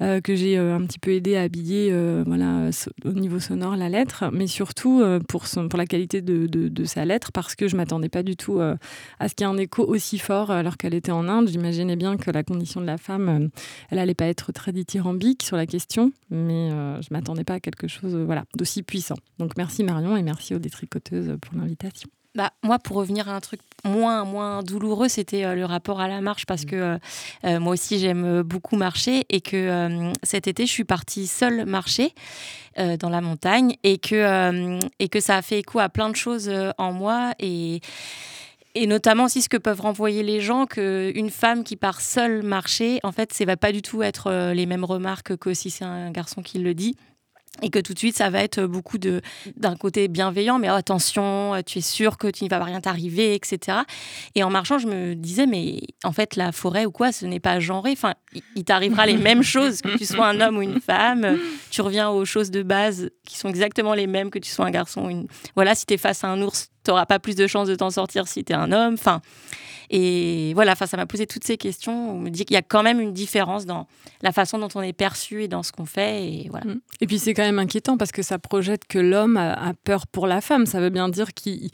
euh, que j'ai un petit peu aidé à habiller voilà, au niveau sonore la lettre, mais surtout pour, son, pour la qualité de, de, de, sa lettre, parce que je m'attendais pas du tout à ce qu'il y ait un écho aussi fort alors qu'elle était en Inde. J'imaginais bien que la condition de la femme elle allait pas être très dithyrambique sur la question, mais euh, je m'attendais pas à quelque chose euh, voilà, d'aussi puissant. Donc merci Marion et merci aux détricoteuses pour l'invitation. Bah, moi, pour revenir à un truc moins, moins douloureux, c'était euh, le rapport à la marche parce mmh. que moi aussi, j'aime beaucoup marcher et que cet été, je suis partie seule marcher dans la montagne et que, et que ça a fait écho à plein de choses en moi et et notamment aussi ce que peuvent renvoyer les gens qu'une femme qui part seule marcher, en fait, ça va pas du tout être euh, les mêmes remarques que si c'est un garçon qui le dit. Et que tout de suite ça va être beaucoup de d'un côté bienveillant mais oh, attention tu es sûr que tu ne vas rien t'arriver etc et en marchant je me disais mais en fait la forêt ou quoi ce n'est pas genré. Enfin il t'arrivera les mêmes choses que tu sois un homme ou une femme. Tu reviens aux choses de base qui sont exactement les mêmes que tu sois un garçon ou une. Voilà si tu es face à un ours tu n'auras pas plus de chances de t'en sortir si tu es un homme enfin et voilà, enfin, ça m'a posé toutes ces questions. On me dit qu'il y a quand même une différence dans la façon dont on est perçu et dans ce qu'on fait. Et, voilà. Mm. et puis c'est quand même inquiétant parce que ça projette que l'homme a, peur pour la femme. Ça veut bien dire qu'il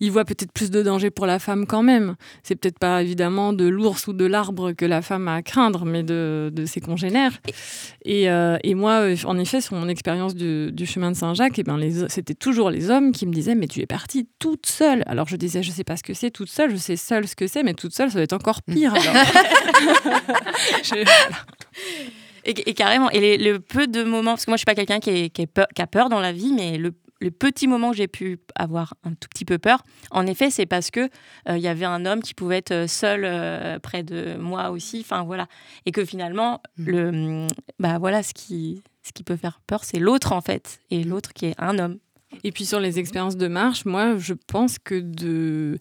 il voit peut-être plus de danger pour la femme quand même. C'est peut-être pas évidemment de l'ours ou de l'arbre que la femme a à craindre, mais de, ses congénères. Et, euh, moi, en effet, sur mon expérience du, chemin de Saint-Jacques, eh ben, c'était toujours les hommes qui me disaient Mais tu es partie toute seule. Alors je disais Je sais pas ce que c'est toute seule, je sais seule ce que c'est, mais toute seule, ça va être encore pire. et, carrément, et le peu de moments, parce que moi je suis pas quelqu'un qui, qui, qui, a peur dans la vie, mais le le petit moment que j'ai pu avoir un tout petit peu peur, en effet, c'est parce que euh, il y avait un homme qui pouvait être euh, seul euh, près de moi aussi. Enfin voilà, et que finalement, mmh. le, bah voilà, ce qui, ce qui peut faire peur, c'est l'autre en fait, et l'autre qui est un homme. Et puis sur les expériences de marche, moi, je pense que de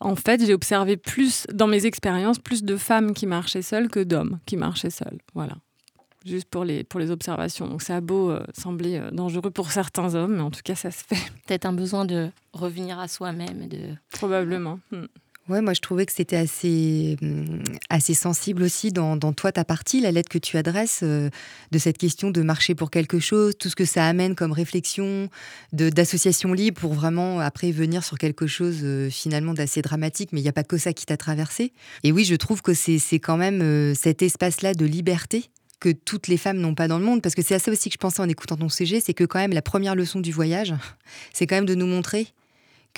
en fait, j'ai observé plus, dans mes expériences, plus de femmes qui marchaient seules que d'hommes qui marchaient seuls. Voilà juste pour les, pour les observations. Donc ça a beau euh, sembler euh, dangereux pour certains hommes, mais en tout cas, ça se fait. Peut-être un besoin de revenir à soi-même. De... Probablement. Hmm. Ouais, moi je trouvais que c'était assez, hmm, assez sensible aussi dans, toi, ta partie, la lettre que tu adresses, euh, de cette question de marcher pour quelque chose, tout ce que ça amène comme réflexion, d'association libre pour vraiment après venir sur quelque chose finalement d'assez dramatique, mais il n'y a pas que ça qui t'a traversé. Et oui, je trouve que c'est quand même cet espace-là de liberté que toutes les femmes n'ont pas dans le monde, parce que c'est à ça aussi que je pensais en écoutant ton CG, c'est que quand même la première leçon du voyage, c'est quand même de nous montrer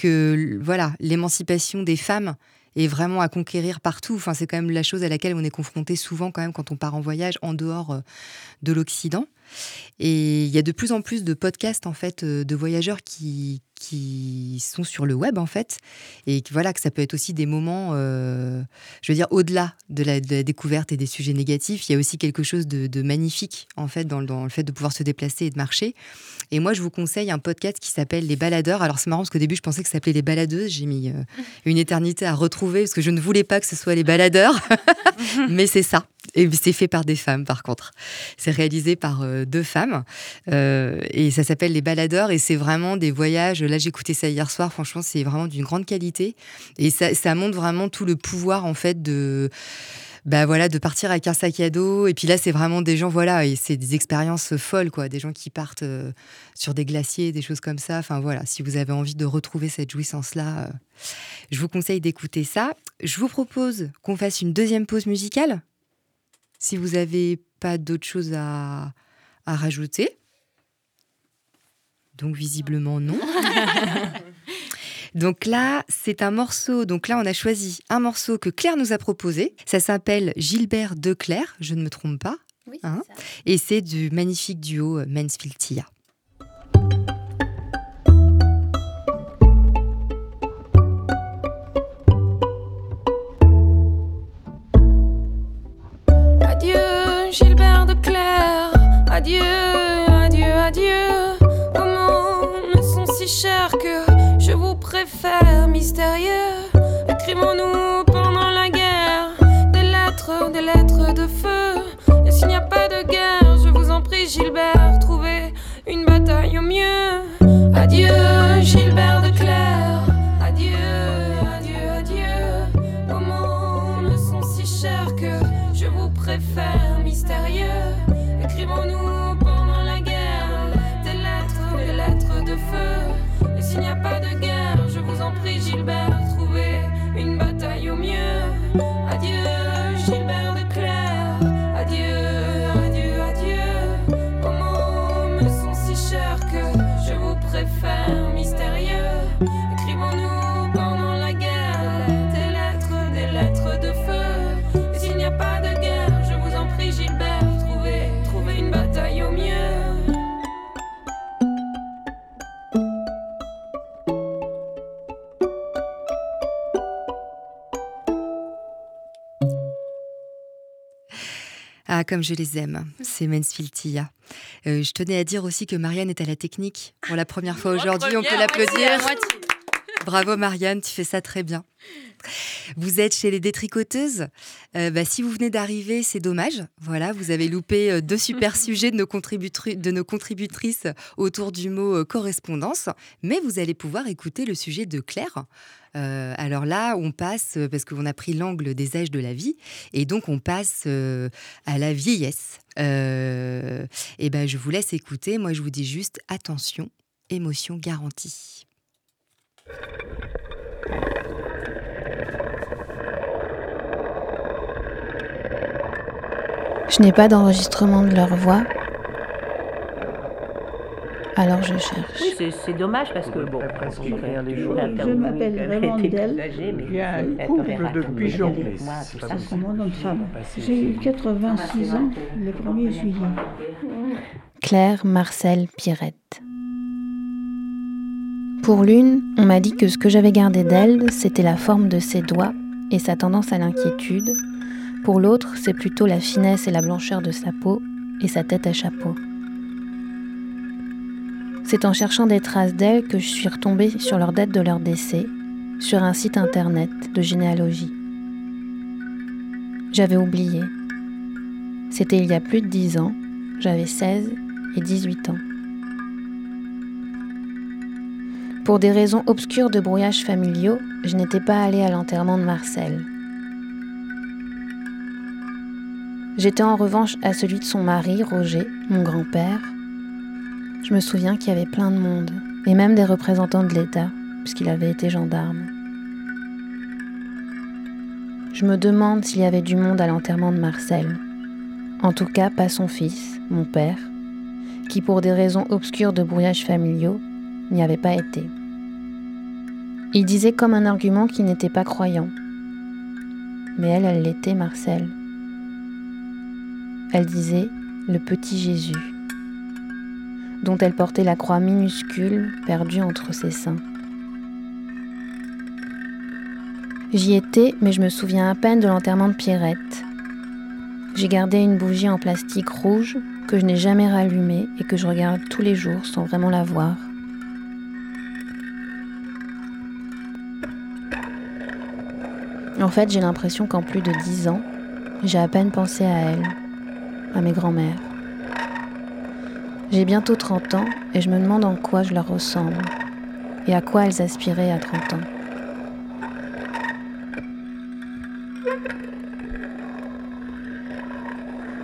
que voilà l'émancipation des femmes est vraiment à conquérir partout. Enfin, c'est quand même la chose à laquelle on est confronté souvent quand même quand on part en voyage en dehors euh, de l'Occident. Et il y a de plus en plus de podcasts en fait euh, de voyageurs qui, qui sont sur le web en fait et voilà que ça peut être aussi des moments euh, je veux dire au-delà de, la, découverte et des sujets négatifs il y a aussi quelque chose de, magnifique en fait dans, le fait de pouvoir se déplacer et de marcher et moi je vous conseille un podcast qui s'appelle les baladeurs alors c'est marrant parce qu'au début je pensais que ça s'appelait les baladeuses j'ai mis euh, une éternité à retrouver parce que je ne voulais pas que ce soit les baladeurs mais c'est ça et c'est fait par des femmes, par contre. C'est réalisé par euh, deux femmes. Et ça s'appelle Les Baladeurs. Et c'est vraiment des voyages. Là, écouté ça hier soir. Franchement, c'est vraiment d'une grande qualité. Et ça, ça montre vraiment tout le pouvoir, en fait, de bah voilà, de partir avec un sac à dos. Et puis là, c'est vraiment des gens, voilà, et c'est des expériences folles, quoi. Des gens qui partent euh, sur des glaciers, des choses comme ça. Enfin voilà, si vous avez envie de retrouver cette jouissance-là, euh, je vous conseille d'écouter ça. Je vous propose qu'on fasse une deuxième pause musicale. Si vous n'avez pas d'autres choses à, à rajouter. Donc visiblement non. Donc là, c'est un morceau. Donc là, on a choisi un morceau que Claire nous a proposé. Ça s'appelle Gilbert de Claire, je ne me trompe pas. Hein. Et c'est du magnifique duo Mansfield Tia. Adieu, Gilbert de Claire. Adieu, adieu, adieu. Chers que je vous préfère mystérieux. Écrivons-nous pendant la guerre des lettres, des lettres de feu. Et s'il n'y a pas de guerre, je vous en prie, Gilbert, trouvez une bataille au mieux. Adieu, Gilbert de Claire. Comme je les aime, c'est Mansfield Tia. Euh, je tenais à dire aussi que Marianne est à la technique. Pour la première fois aujourd'hui, on peut l'applaudir. Bravo Marianne, tu fais ça très bien. Vous êtes chez les détricoteuses. Euh, bah, si vous venez d'arriver, c'est dommage. Voilà, vous avez loupé euh, deux super sujets de nos, contributri- de nos contributrices autour du mot correspondance. Mais vous allez pouvoir écouter le sujet de Claire. Euh, alors là, on passe, euh, parce qu'on a pris l'angle des âges de la vie, et donc on passe euh, à la vieillesse. Et ben, je vous laisse écouter. Moi, je vous dis juste attention, émotion garantie. Je n'ai pas d'enregistrement de leur voix. Alors je cherche. Oui, c'est- dommage parce que bon. Je m'appelle Raymond Del. J'ai un couple de pigeons. C'est mon nom de femme. J'ai eu 86 ans le 1er juillet. Claire Marcel Pirette. Pour l'une, on m'a dit que ce que j'avais gardé d'elle, c'était la forme de ses doigts et sa tendance à l'inquiétude. Pour l'autre, c'est plutôt la finesse et la blancheur de sa peau et sa tête à chapeau. C'est en cherchant des traces d'elle que je suis retombée sur leur date de leur décès, sur un site internet de généalogie. J'avais oublié. C'était il y a plus de dix ans, j'avais 16 et 18 ans. Pour des raisons obscures de brouillage familiaux, je n'étais pas allée à l'enterrement de Marcel. J'étais en revanche à celui de son mari, Roger, mon grand-père. Je me souviens qu'il y avait plein de monde, et même des représentants de l'État, puisqu'il avait été gendarme. Je me demande s'il y avait du monde à l'enterrement de Marcel. En tout cas, pas son fils, mon père, qui pour des raisons obscures de brouillage familiaux n'y avait pas été. Il disait comme un argument qu'il n'était pas croyant. Mais elle, elle l'était, Marcel. Elle disait le petit Jésus, dont elle portait la croix minuscule perdue entre ses seins. J'y étais, mais je me souviens à peine de l'enterrement de Pierrette. J'ai gardé une bougie en plastique rouge que je n'ai jamais rallumée et que je regarde tous les jours sans vraiment la voir. En fait, j'ai l'impression qu'en plus de dix ans, j'ai à peine pensé à elle, à mes grands-mères. J'ai bientôt 30 ans et je me demande en quoi je leur ressemble et à quoi elles aspiraient à 30 ans.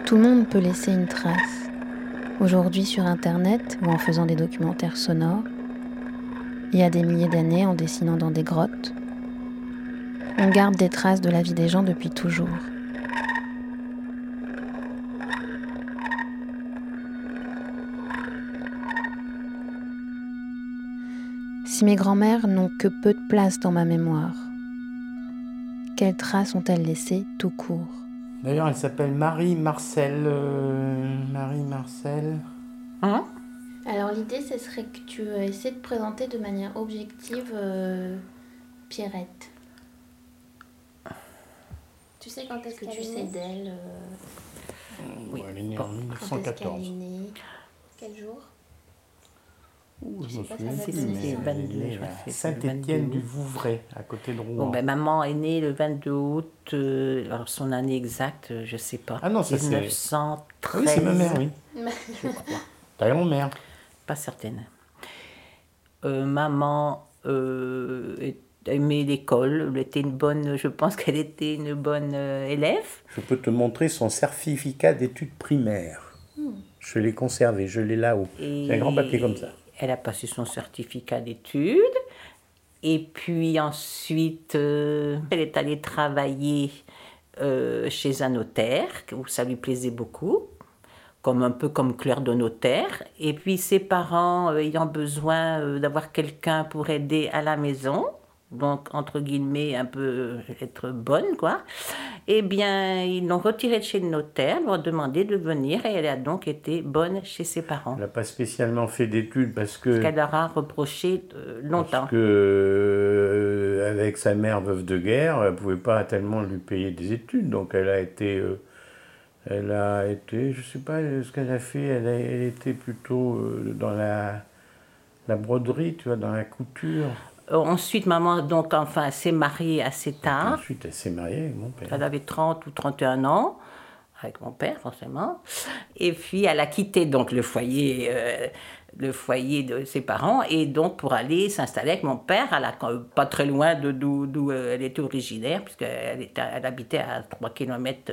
Tout le monde peut laisser une trace. Aujourd'hui sur Internet ou en faisant des documentaires sonores. Il y a des milliers d'années en dessinant dans des grottes. On garde des traces de la vie des gens depuis toujours. Si mes grands-mères n'ont que peu de place dans ma mémoire, quelles traces ont-elles laissées tout court? D'ailleurs, elle s'appelle Marie Marcel. euh, Marie Marcel. Hein? Alors l'idée, ce serait que tu essaies de présenter de manière objective euh, Pierrette. Tu sais quand est-ce que tu sais d'elle euh, Oui, elle est née en Quand est-ce 1914. qu'elle est née? Quel jour? Ouh, Je je me souviens plus, mais Saint-Étienne 22 du Vouvray, à côté de Rouen. Bon, ben, maman est née le 22 août. euh, alors, son année exacte, euh, je sais pas. Ah non, ça, c'est- 1913. Oui, c'est ma mère, oui. Je crois. Ta grand-mère. Pas certaine. Euh, maman euh, aimait l'école. Elle était une bonne, je pense qu'elle était une bonne euh, élève. Je peux te montrer son certificat d'études primaires. Je l'ai conservé, je l'ai là-haut. C'est un grand papier comme ça. Elle a passé son certificat d'études. Et puis ensuite, euh, elle est allée travailler euh, chez un notaire, où ça lui plaisait beaucoup, comme un peu comme clerc de notaire. Et puis ses parents euh, ayant besoin d'avoir quelqu'un pour aider à la maison, donc entre guillemets un peu être bonne quoi, eh bien ils l'ont retirée de chez le notaire, lui ont demandé de venir et elle a donc été bonne chez ses parents. Elle n'a pas spécialement fait d'études parce que. Qu'elle leur a reproché euh, longtemps. Parce que, euh, avec sa mère veuve de guerre, elle ne pouvait pas tellement lui payer des études. Donc elle a été. euh, elle a été. Je ne sais pas ce qu'elle a fait. Elle, a- elle était plutôt euh, dans la, la broderie, tu vois, dans la couture. Euh, ensuite, maman donc enfin s'est mariée assez tard. Ensuite, elle s'est mariée avec mon père. Elle avait 30 ou 31 ans, avec mon père forcément. Et puis elle a quitté donc le foyer, euh, le foyer de ses parents et donc pour aller s'installer avec mon père, à la, pas très loin de d'où d'où, euh, elle était originaire, puisqu'elle était, elle habitait à 3 km.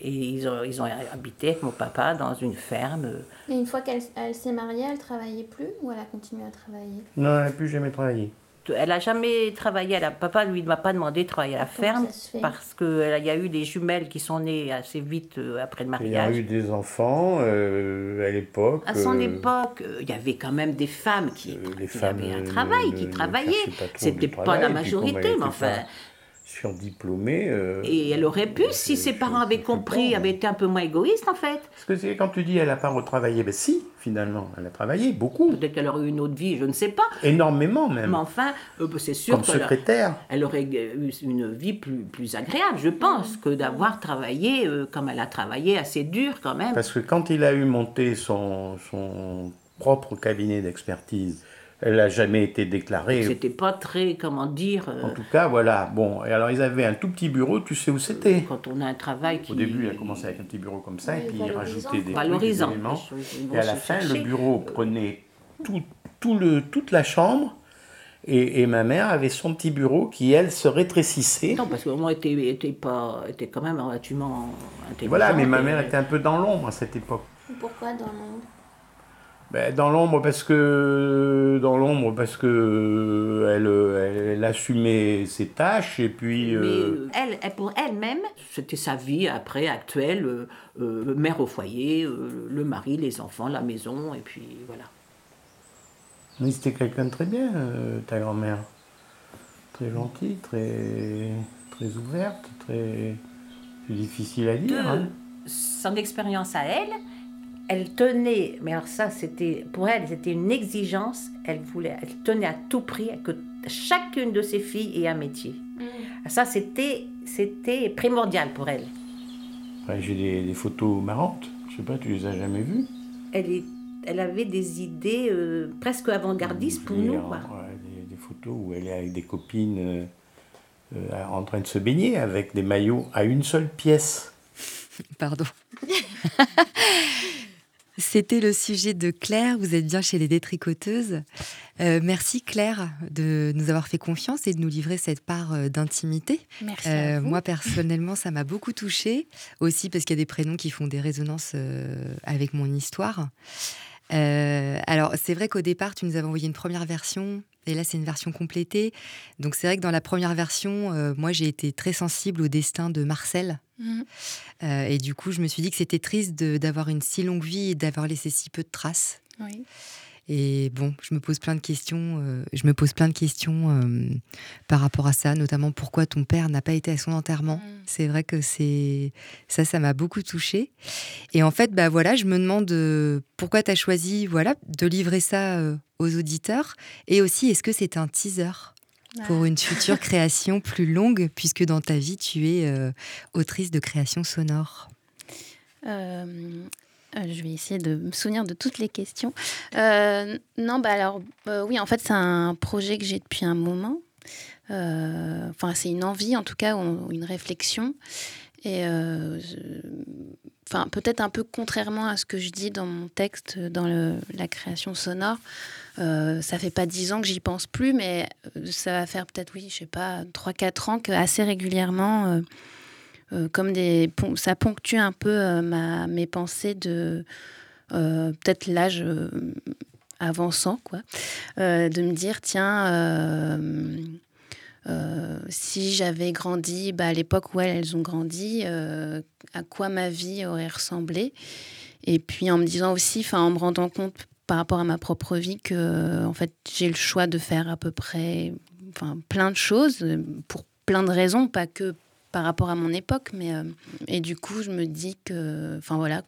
Et ils ont, ils ont habité avec mon papa dans une ferme. euh, Et une fois qu'elle elle s'est mariée, elle travaillait plus ou elle a continué à travailler? Non, elle n'a plus jamais travaillé. Elle n'a jamais travaillé, à la, papa lui ne m'a pas demandé de travailler à la ferme ça se fait parce qu'il y a eu des jumelles qui sont nées assez vite euh, après le Il y a mariage. eu des enfants euh, à l'époque. À son euh, époque, euh, il y avait quand même des femmes qui, les qui femmes avaient un travail, ne- qui travaillaient. pas C'était pas travail, la majorité, mais enfin. Surdiplômée. euh, Et elle aurait pu, si ses parents avaient compris, avaient été un peu moins égoïstes en fait. Parce que c'est quand tu dis elle n'a pas retravaillé, ben si, finalement, elle a travaillé beaucoup. Peut-être qu'elle aurait eu une autre vie, je ne sais pas. Énormément même. Mais enfin, euh, c'est sûr Comme secrétaire. elle aurait eu une vie plus, plus agréable, je pense, que d'avoir travaillé euh, comme elle a travaillé, assez dur quand même. Parce que quand il a eu monté son, son propre cabinet d'expertise, elle n'a jamais été déclarée. C'était pas très, comment dire. euh, En tout cas, voilà. Bon, et alors ils avaient un tout petit bureau, tu sais où c'était Quand on a un travail qui. Au début, elle a commencé avec un petit bureau comme ça, Oui, et puis il valorisant. rajoutait des, trucs, des Valorisant. éléments. Et à la fin, chercher. le bureau prenait tout, tout le, toute la chambre, et, et ma mère avait son petit bureau qui, elle, se rétrécissait. Non, parce que moi, était, était, pas, était quand même relativement intelligente. Voilà, mais ma et- mère était un peu dans l'ombre à cette époque. Pourquoi dans l'ombre? Ben, dans l'ombre parce que dans l'ombre parce que euh, elle, euh, elle, assumait ses tâches et puis Mais euh, elle, elle, pour elle-même, c'était sa vie après, actuelle, euh, euh, mère au foyer, le mari, les enfants, la maison, et puis voilà. mais c'était quelqu'un de très bien ta grand-mère très gentille très très ouverte très difficile à dire De hein. son expérience à elle, elle tenait, mais alors ça, c'était pour elle, c'était une exigence. Elle voulait, elle tenait à tout prix que chacune de ses filles ait un métier. Ça, c'était, c'était primordial pour elle. Ouais, j'ai des, des photos marrantes je sais pas tu les as jamais vues? Elle, est, elle avait des idées euh, presque avant-gardistes pour nous. quoi. Ouais, des, des photos où elle est avec des copines euh, euh, en train de se baigner avec des maillots à une seule pièce Pardon. C'était le sujet de Claire. Vous êtes bien chez les détricoteuses. Euh, merci Claire de nous avoir fait confiance et de nous livrer cette part euh, d'intimité. Merci. Euh, moi personnellement, ça m'a beaucoup touchée aussi parce qu'il y a des prénoms qui font des résonances avec mon histoire. alors c'est vrai qu'au départ, tu nous avais envoyé une première version et là, c'est une version complétée. Donc, c'est vrai que dans la première version, euh, moi, j'ai été très sensible au destin de Marcel. Mhm. Euh, et du coup, je me suis dit que c'était triste d'avoir une si longue vie et d'avoir laissé si peu de traces. Oui. Et bon, je me pose plein de questions. Euh, je me pose plein de questions euh, par rapport à ça, notamment pourquoi ton père n'a pas été à son enterrement. Mm. C'est vrai que c'est ça, ça m'a beaucoup touchée. Et en fait, bah voilà, je me demande euh, pourquoi tu as choisi, voilà, de livrer ça aux auditeurs. Et aussi, est-ce que c'est un teaser? Pour une future création plus longue, puisque dans ta vie, tu es autrice de création sonore. Euh, je vais essayer de me souvenir de toutes les questions. Euh, non, bah alors, euh, oui, en fait, c'est un projet que j'ai depuis un moment. Enfin, c'est une envie, en tout cas, ou une réflexion. Et enfin, peut-être un peu contrairement à ce que je dis dans mon texte, dans la création sonore. Ça fait pas dix ans que j'y pense plus, mais ça va faire peut-être, oui, je sais pas, trois, quatre ans que assez régulièrement euh, comme des ça ponctue un peu euh, ma, mes pensées de euh, peut-être l'âge avançant quoi de me dire tiens si j'avais grandi bah, à l'époque où elles, ont grandi, à quoi ma vie aurait ressemblé? Et puis en me disant aussi, en me rendant compte par rapport à ma propre vie que en fait j'ai le choix de faire à peu près, enfin plein de choses pour plein de raisons, pas que par rapport à mon époque. Mais, euh, et du coup, je me dis que, enfin voilà,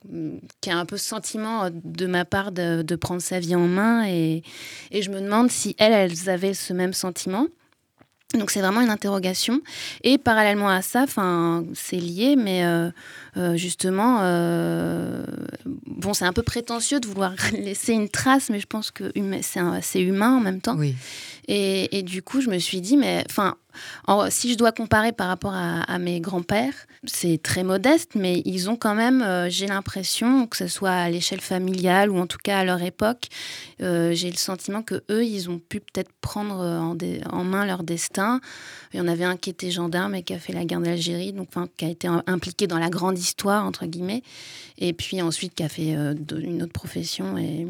qu'il y a un peu ce sentiment euh, de ma part de, prendre sa vie en main. Et, et je me demande si elles avaient ce même sentiment. Donc c'est vraiment une interrogation. Et parallèlement à ça, c'est lié, mais euh, justement, bon c'est un peu prétentieux de vouloir laisser une trace, mais je pense que c'est humain en même temps. Oui. Et, du coup, je me suis dit, mais enfin, si je dois comparer par rapport à, mes grands-pères, c'est très modeste, mais ils ont quand même, euh, j'ai l'impression, que ce soit à l'échelle familiale ou en tout cas à leur époque, euh, j'ai le sentiment que eux, ils ont pu peut-être prendre en, en, main leur destin. Il y en avait un qui était gendarme et qui a fait la guerre d'Algérie, donc qui a été impliqué dans la grande histoire entre guillemets, et puis ensuite qui a fait euh, une autre profession et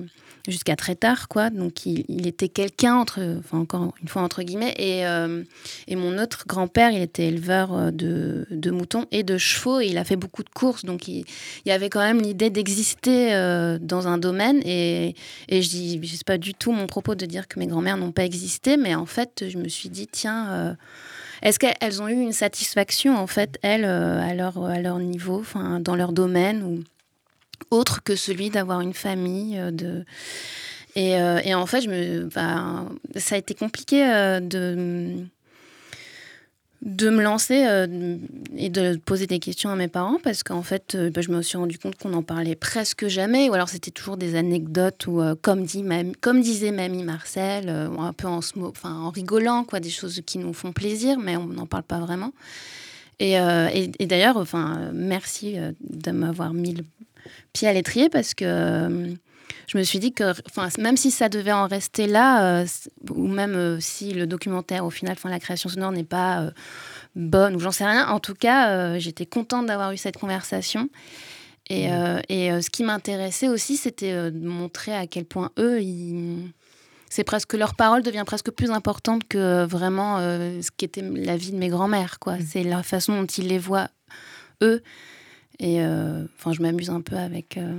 jusqu'à très tard, quoi. Donc il, était quelqu'un entre, encore une fois entre guillemets. Et, euh, et mon autre grand-père, il était éleveur euh, de, moutons et de chevaux. Et il a fait beaucoup de courses, donc il, y avait quand même l'idée d'exister euh, dans un domaine. Et, et je dis, sais pas du tout mon propos de dire que mes grands-mères n'ont pas existé, mais en fait, je me suis dit, tiens. est-ce qu'elles ont eu une satisfaction, en fait, elles, à leur, à leur niveau, dans leur domaine ou autre que celui d'avoir une famille. De... Et, euh, et, en fait, bah, ça a été compliqué euh, de, de me lancer et de poser des questions à mes parents parce qu'en fait, bah, je me suis rendu compte qu'on n'en parlait presque jamais, ou alors c'était toujours des anecdotes ou comme, comme disait mamie Marcel, un peu en, en rigolant, quoi, des choses qui nous font plaisir, mais on n'en parle pas vraiment. Et, et, d'ailleurs, enfin, merci de m'avoir mis le pied à l'étrier parce que euh, je me suis dit que, enfin, même si ça devait en rester là, euh, ou même euh, si le documentaire, au final, la création sonore n'est pas bonne, ou j'en sais rien, en tout cas, j'étais contente d'avoir eu cette conversation. Et, mmh. et ce qui m'intéressait aussi, c'était de montrer à quel point eux, c'est presque leur parole devient presque plus importante que vraiment ce qu'était la vie de mes grands-mères. quoi. Mmh. C'est la façon dont ils les voient, eux. Et euh, enfin, je m'amuse un peu avec. Euh,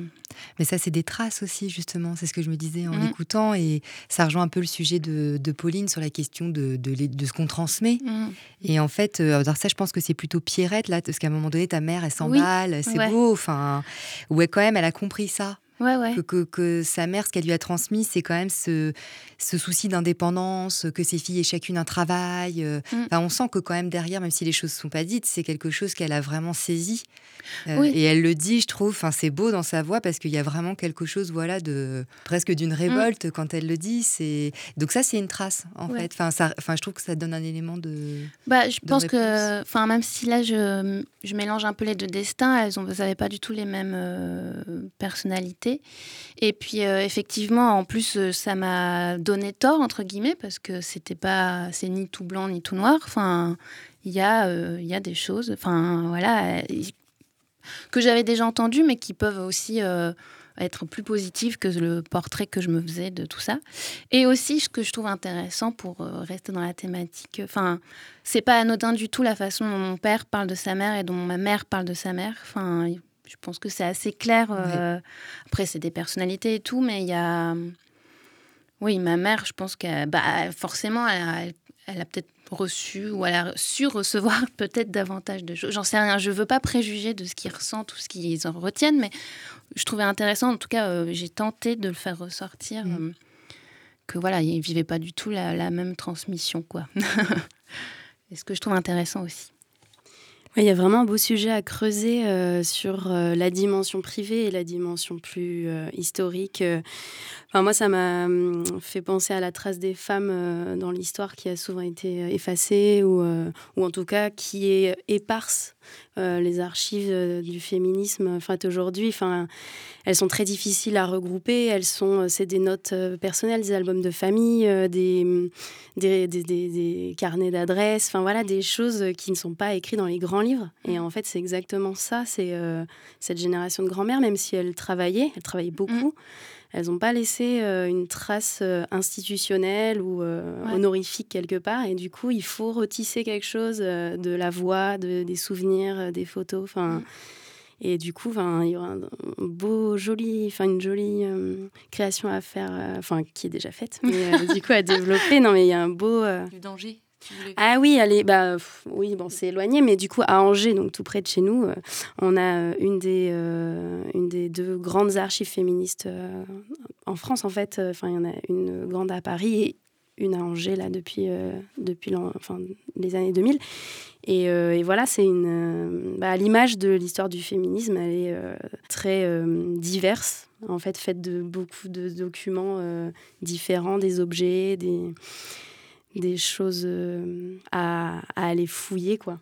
Mais ça, c'est des traces aussi, justement. C'est ce que je me disais en mmh. écoutant. Et ça rejoint un peu le sujet de, de Pauline sur la question de, de, de ce qu'on transmet. Mmh. Et en fait, euh, alors ça, je pense que c'est plutôt Pierrette, là, parce qu'à un moment donné, ta mère, elle s'emballe, c'est beau. Enfin, ouais, quand même, elle a compris ça. Que, que, sa mère, ce qu'elle lui a transmis, c'est quand même ce, ce souci d'indépendance, que ses filles aient chacune un travail. Euh. Mm. on sent que quand même derrière, même si les choses ne sont pas dites, c'est quelque chose qu'elle a vraiment saisi. Euh, et elle le dit, je trouve, enfin, c'est beau dans sa voix parce qu'il y a vraiment quelque chose, voilà, de presque d'une révolte mm. quand elle le dit. C'est donc ça, c'est une trace en fait. Enfin, ça, enfin, je trouve que ça donne un élément de. Bah, je pense que, enfin, même si là, je, je, mélange un peu les deux destins, elles n'avaient pas du tout les mêmes euh, personnalités Et puis effectivement, en plus, ça m'a donné tort entre guillemets parce que c'était pas, c'est ni tout blanc ni tout noir. Enfin, il y a, il y a des choses. Enfin, voilà, que j'avais déjà entendues, mais qui peuvent aussi être plus positive que le portrait que je me faisais de tout ça. Et aussi, ce que je trouve intéressant pour euh, rester dans la thématique, enfin, c'est pas anodin du tout la façon dont mon père parle de sa mère et dont ma mère parle de sa mère. Enfin, je pense que c'est assez clair. Euh, après, c'est des personnalités et tout, mais il y a. Oui, ma mère, je pense que bah, forcément, elle elle a peut-être reçu ou elle a su recevoir peut-être davantage de choses. J'en sais rien. Je veux pas préjuger de ce qu'ils ressentent ou ce qu'ils en retiennent, mais je trouvais intéressant. En tout cas, euh, j'ai tenté de le faire ressortir. Mm. Euh, que voilà, ils vivaient pas du tout la, même transmission, quoi. Et ce que je trouve intéressant aussi. Il y a vraiment un beau sujet à creuser euh, sur la dimension privée et la dimension plus historique moi, ça m'a hum, fait penser à la trace des femmes euh, dans l'histoire qui a souvent été euh, effacée ou, euh, ou en tout cas qui est éparse. Les archives du féminisme, enfin aujourd'hui, enfin, elles sont très difficiles à regrouper. Elles sont, c'est des notes personnelles, des albums de famille, des, des, des, des, carnets d'adresses, enfin voilà, des choses qui ne sont pas écrites dans les grands livres. Et en fait, c'est exactement ça. C'est cette génération de grand-mères, même si elles travaillaient, elles travaillaient beaucoup. Mmh elles n'ont pas laissé euh, une trace euh, institutionnelle ou euh, honorifique quelque part. Et du coup, il faut retisser quelque chose de la voix, de, des souvenirs, des photos. Enfin. Mm. Et du coup, il y aura un, beau, joli, enfin une jolie création à faire, enfin qui est déjà faite, mais du coup à développer. Non, mais il y a un beau. Du danger. Ah oui, allez, bah oui, bon, c'est éloigné, mais du coup à Angers, donc tout près de chez nous, euh, on a euh, une des euh, une des deux grandes archives féministes en France en fait. Enfin, il y en a une grande à Paris et une à Angers là depuis depuis les années 2000. Et, et voilà, c'est une bah, l'image de l'histoire du féminisme, elle est très diverse en fait, faite de beaucoup de documents différents, des objets, des des choses euh, à, aller fouiller, quoi.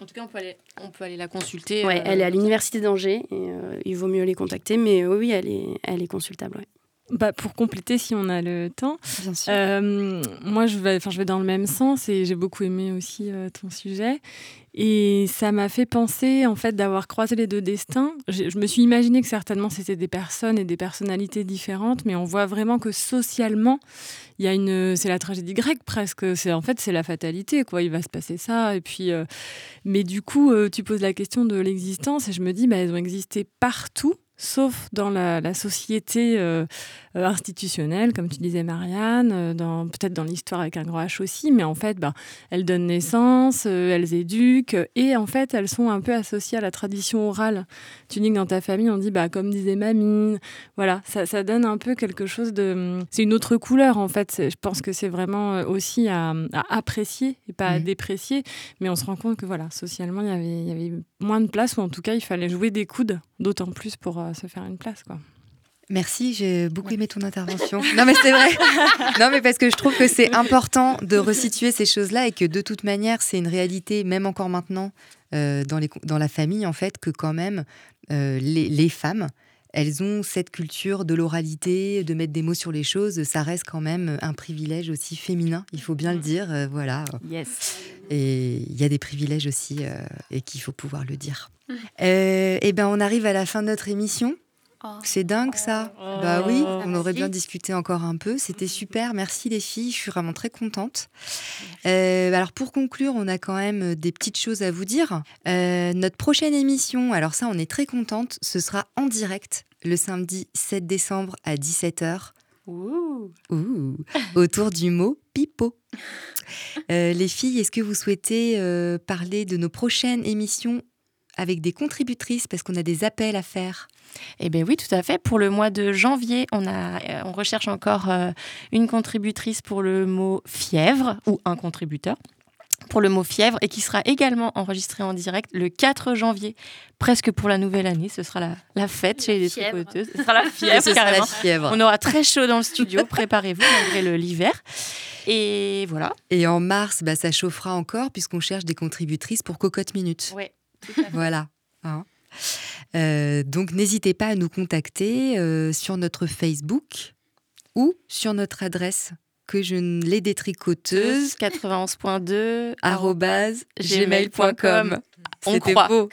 En tout cas, on peut aller, on peut aller la consulter. Ouais, elle est à euh, l'université d'Angers et euh, il vaut mieux les contacter, mais oui, elle est, elle est consultable. Ouais. Bah, pour compléter, si on a le temps, moi je vais, je vais dans le même sens et j'ai beaucoup aimé aussi ton sujet. Et ça m'a fait penser, en fait, d'avoir croisé les deux destins. Je, me suis imaginé que certainement c'était des personnes et des personnalités différentes, mais on voit vraiment que socialement, il y a une, c'est la tragédie grecque presque. C'est en fait c'est la fatalité, quoi. Il va se passer ça. Et puis, euh, mais du coup, euh, tu poses la question de l'existence et je me dis, bah, elles ont existé partout sauf dans la, société euh, euh, institutionnelle, comme tu disais Marianne, euh, dans, peut-être dans l'histoire avec un grand H aussi, mais en fait, ben, elles donnent naissance, elles éduquent, et en fait, elles sont un peu associées à la tradition orale. Tu dis que dans ta famille, on dit, bah, comme disait mamie, voilà, ça, ça donne un peu quelque chose de... C'est une autre couleur, en fait. Je pense que c'est vraiment aussi à, apprécier et pas à déprécier, mais on se rend compte que, voilà, socialement, il y avait, il y avait moins de place, ou en tout cas, il fallait jouer des coudes, d'autant plus pour se faire une place. Quoi. Merci, j'ai beaucoup aimé ton intervention. non mais c'est vrai. non mais parce que je trouve que c'est important de resituer ces choses-là et que de toute manière c'est une réalité, même encore maintenant euh, dans, les, dans la famille en fait, que quand même euh, les, les, femmes, elles ont cette culture de l'oralité, de mettre des mots sur les choses. Ça reste quand même un privilège aussi féminin, il faut bien le dire. Euh, voilà. Yes. Et il y a des privilèges aussi et qu'il faut pouvoir le dire. Et eh ben on arrive à la fin de notre émission. Oh. C'est dingue ça. bah oui, oh, on aurait bien discuté encore un peu. C'était super. Merci les filles. Je suis vraiment très contente. Euh, alors pour conclure, on a quand même des petites choses à vous dire. Euh, notre prochaine émission, alors ça, on est très contente. Ce sera en direct le samedi 7 décembre à 17h. Ouh. autour du mot pipeau. Euh, les filles, est-ce que vous souhaitez parler de nos prochaines émissions avec des contributrices parce qu'on a des appels à faire eh bien oui, tout à fait. Pour le mois de janvier, on, a, euh, on recherche encore euh, une contributrice pour le mot fièvre ou un contributeur pour le mot fièvre et qui sera également enregistré en direct le 4 janvier, presque pour la nouvelle année. Ce sera la, la fête chez les tricoteuses. Ce sera la fièvre, Ce carrément. la fièvre. On aura très chaud dans le studio, préparez-vous malgré l'hiver. Et voilà. Et en mars, bah, ça chauffera encore puisqu'on cherche des contributrices pour Cocotte Minute. Oui. Voilà. Hein. donc n'hésitez pas à nous contacter sur notre Facebook ou sur notre adresse que je ne l'ai détricoteuse 91.2 gmail.com. On croit. Beau.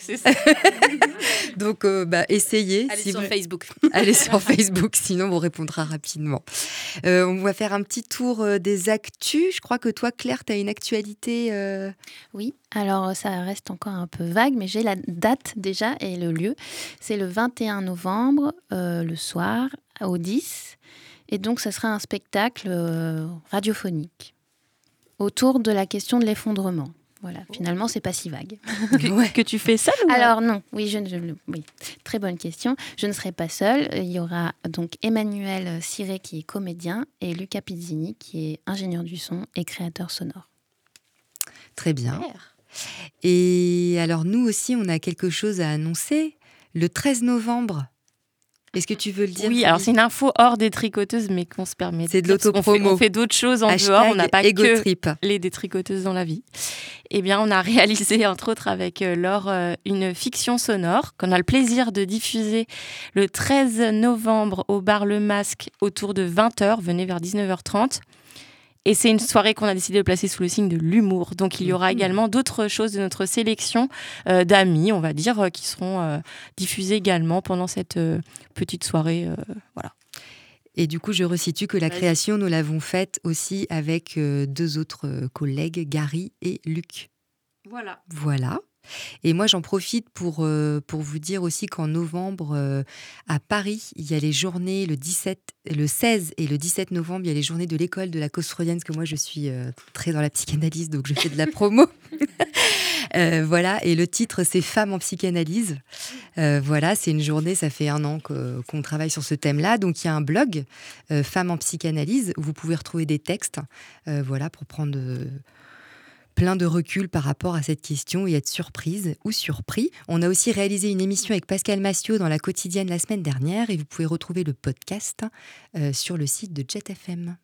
Donc, euh, bah, essayez. Allez sur Facebook. Allez sur Facebook, sinon on vous répondra rapidement. Euh, on va faire un petit tour euh, des actus. Je crois que toi, Claire, tu as une actualité. Oui, alors ça reste encore un peu vague, mais j'ai la date déjà et le lieu. C'est le 21 novembre, le soir, au 10. Et donc, ça sera un spectacle radiophonique autour de la question de l'effondrement. Voilà, finalement, c'est pas si vague. Que, que tu fais seule Alors non, oui, je, oui, très bonne question. Je ne serai pas seule. Il y aura donc Emmanuel Siré qui est comédien et Luca Pizzini qui est ingénieur du son et créateur sonore. Très bien. Et alors nous aussi, on a quelque chose à annoncer. Le 13 novembre, est-ce que tu veux le dire Oui, alors c'est une info hors des tricoteuses, mais qu'on se permet. C'est de l'autopromo. On fait, d'autres choses en dehors, on n'a pas que les détricoteuses dans la vie. Eh bien, on a réalisé, entre autres avec euh, Laure, euh, une fiction sonore qu'on a le plaisir de diffuser le 13 novembre au bar Le Masque autour de 20h. Venez vers 19h30. Et c'est une soirée qu'on a décidé de placer sous le signe de l'humour. Donc il y aura mhm. également d'autres choses de notre sélection euh, d'amis, on va dire, euh, qui seront euh, diffusées également pendant cette petite soirée. voilà. Et du coup, je resitue que la création, nous l'avons faite aussi avec deux autres collègues, Gary et Luc. Voilà. Voilà. Et moi, j'en profite pour, euh, pour vous dire aussi qu'en novembre, euh, à Paris, il y a les journées le, 17, le 16 et le 17 novembre, il y a les journées de l'école de la cause freudienne, parce que moi, je suis euh, très dans la psychanalyse, donc je fais de la promo. voilà, et le titre, c'est Femmes en psychanalyse. voilà, c'est une journée, ça fait un an qu'on travaille sur ce thème-là. Donc, il y a un blog, Femmes en psychanalyse, où vous pouvez retrouver des textes, voilà, pour prendre plein de recul par rapport à cette question et être surprise ou surpris. On a aussi réalisé une émission avec Pascal Massiot dans la quotidienne la semaine dernière et vous pouvez retrouver le podcast euh, sur le site de JetFM.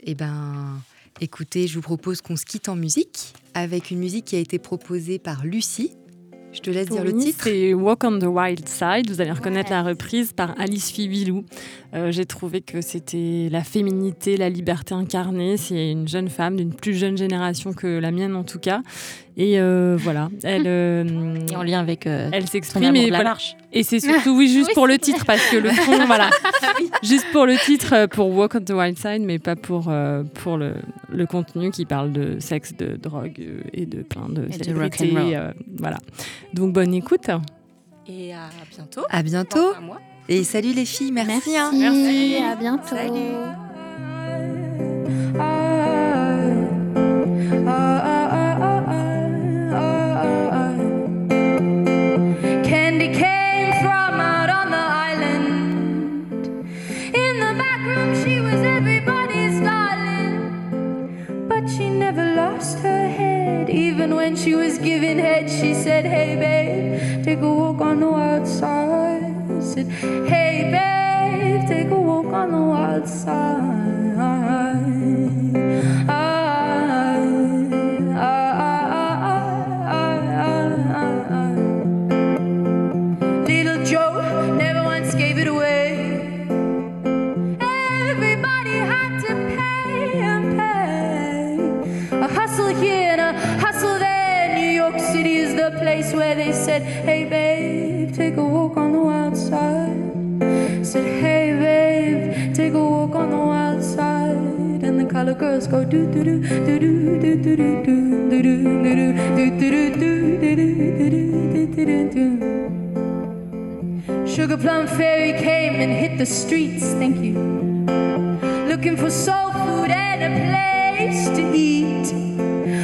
Eh ben, écoutez, je vous propose qu'on se quitte en musique avec une musique qui a été proposée par Lucie je te laisse dire le titre. C'est Walk on the Wild Side. Vous allez reconnaître la reprise par Alice Fibilou. Euh, j'ai trouvé que c'était la féminité, la liberté incarnée. C'est une jeune femme d'une plus jeune génération que la mienne en tout cas. Et euh, voilà, elle. Euh, en lien avec. elle s'exprime et la marche. Et c'est surtout oui juste pour le titre parce que le fond voilà, juste pour le titre pour Walk on the Wild Side, mais pas pour pour le, le contenu qui parle de sexe, de drogue et de plein de célébrités. voilà. Donc bonne écoute. Et à bientôt. À bientôt. Et salut les filles, merci. Merci, hein. merci. à bientôt. Even when she was giving head, she said, Hey babe, take a walk on the wild side. Said, Hey babe, take a walk on the wild side. I And the girls go do do do do do do do do do do do do do do do do do do Sugar Plum Fairy came and hit the streets, thank you. Looking for soul food and a place to eat.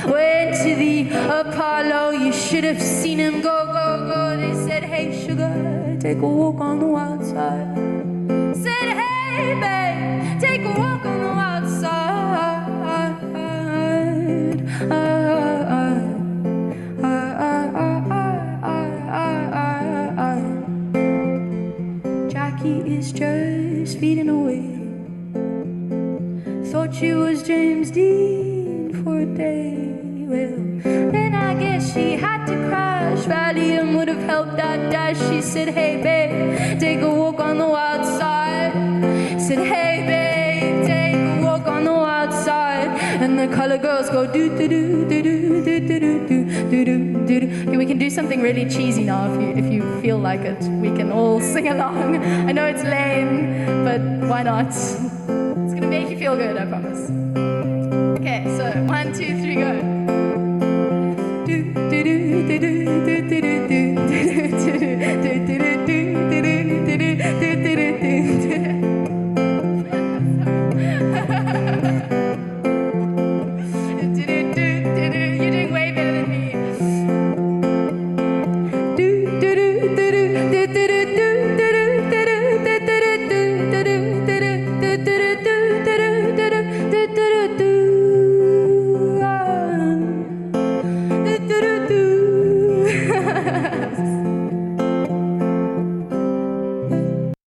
Went to the Apollo, you should have seen him go, go, go. They said, Hey, sugar, take a walk on the we can all sing along. I know it's lame, but why not?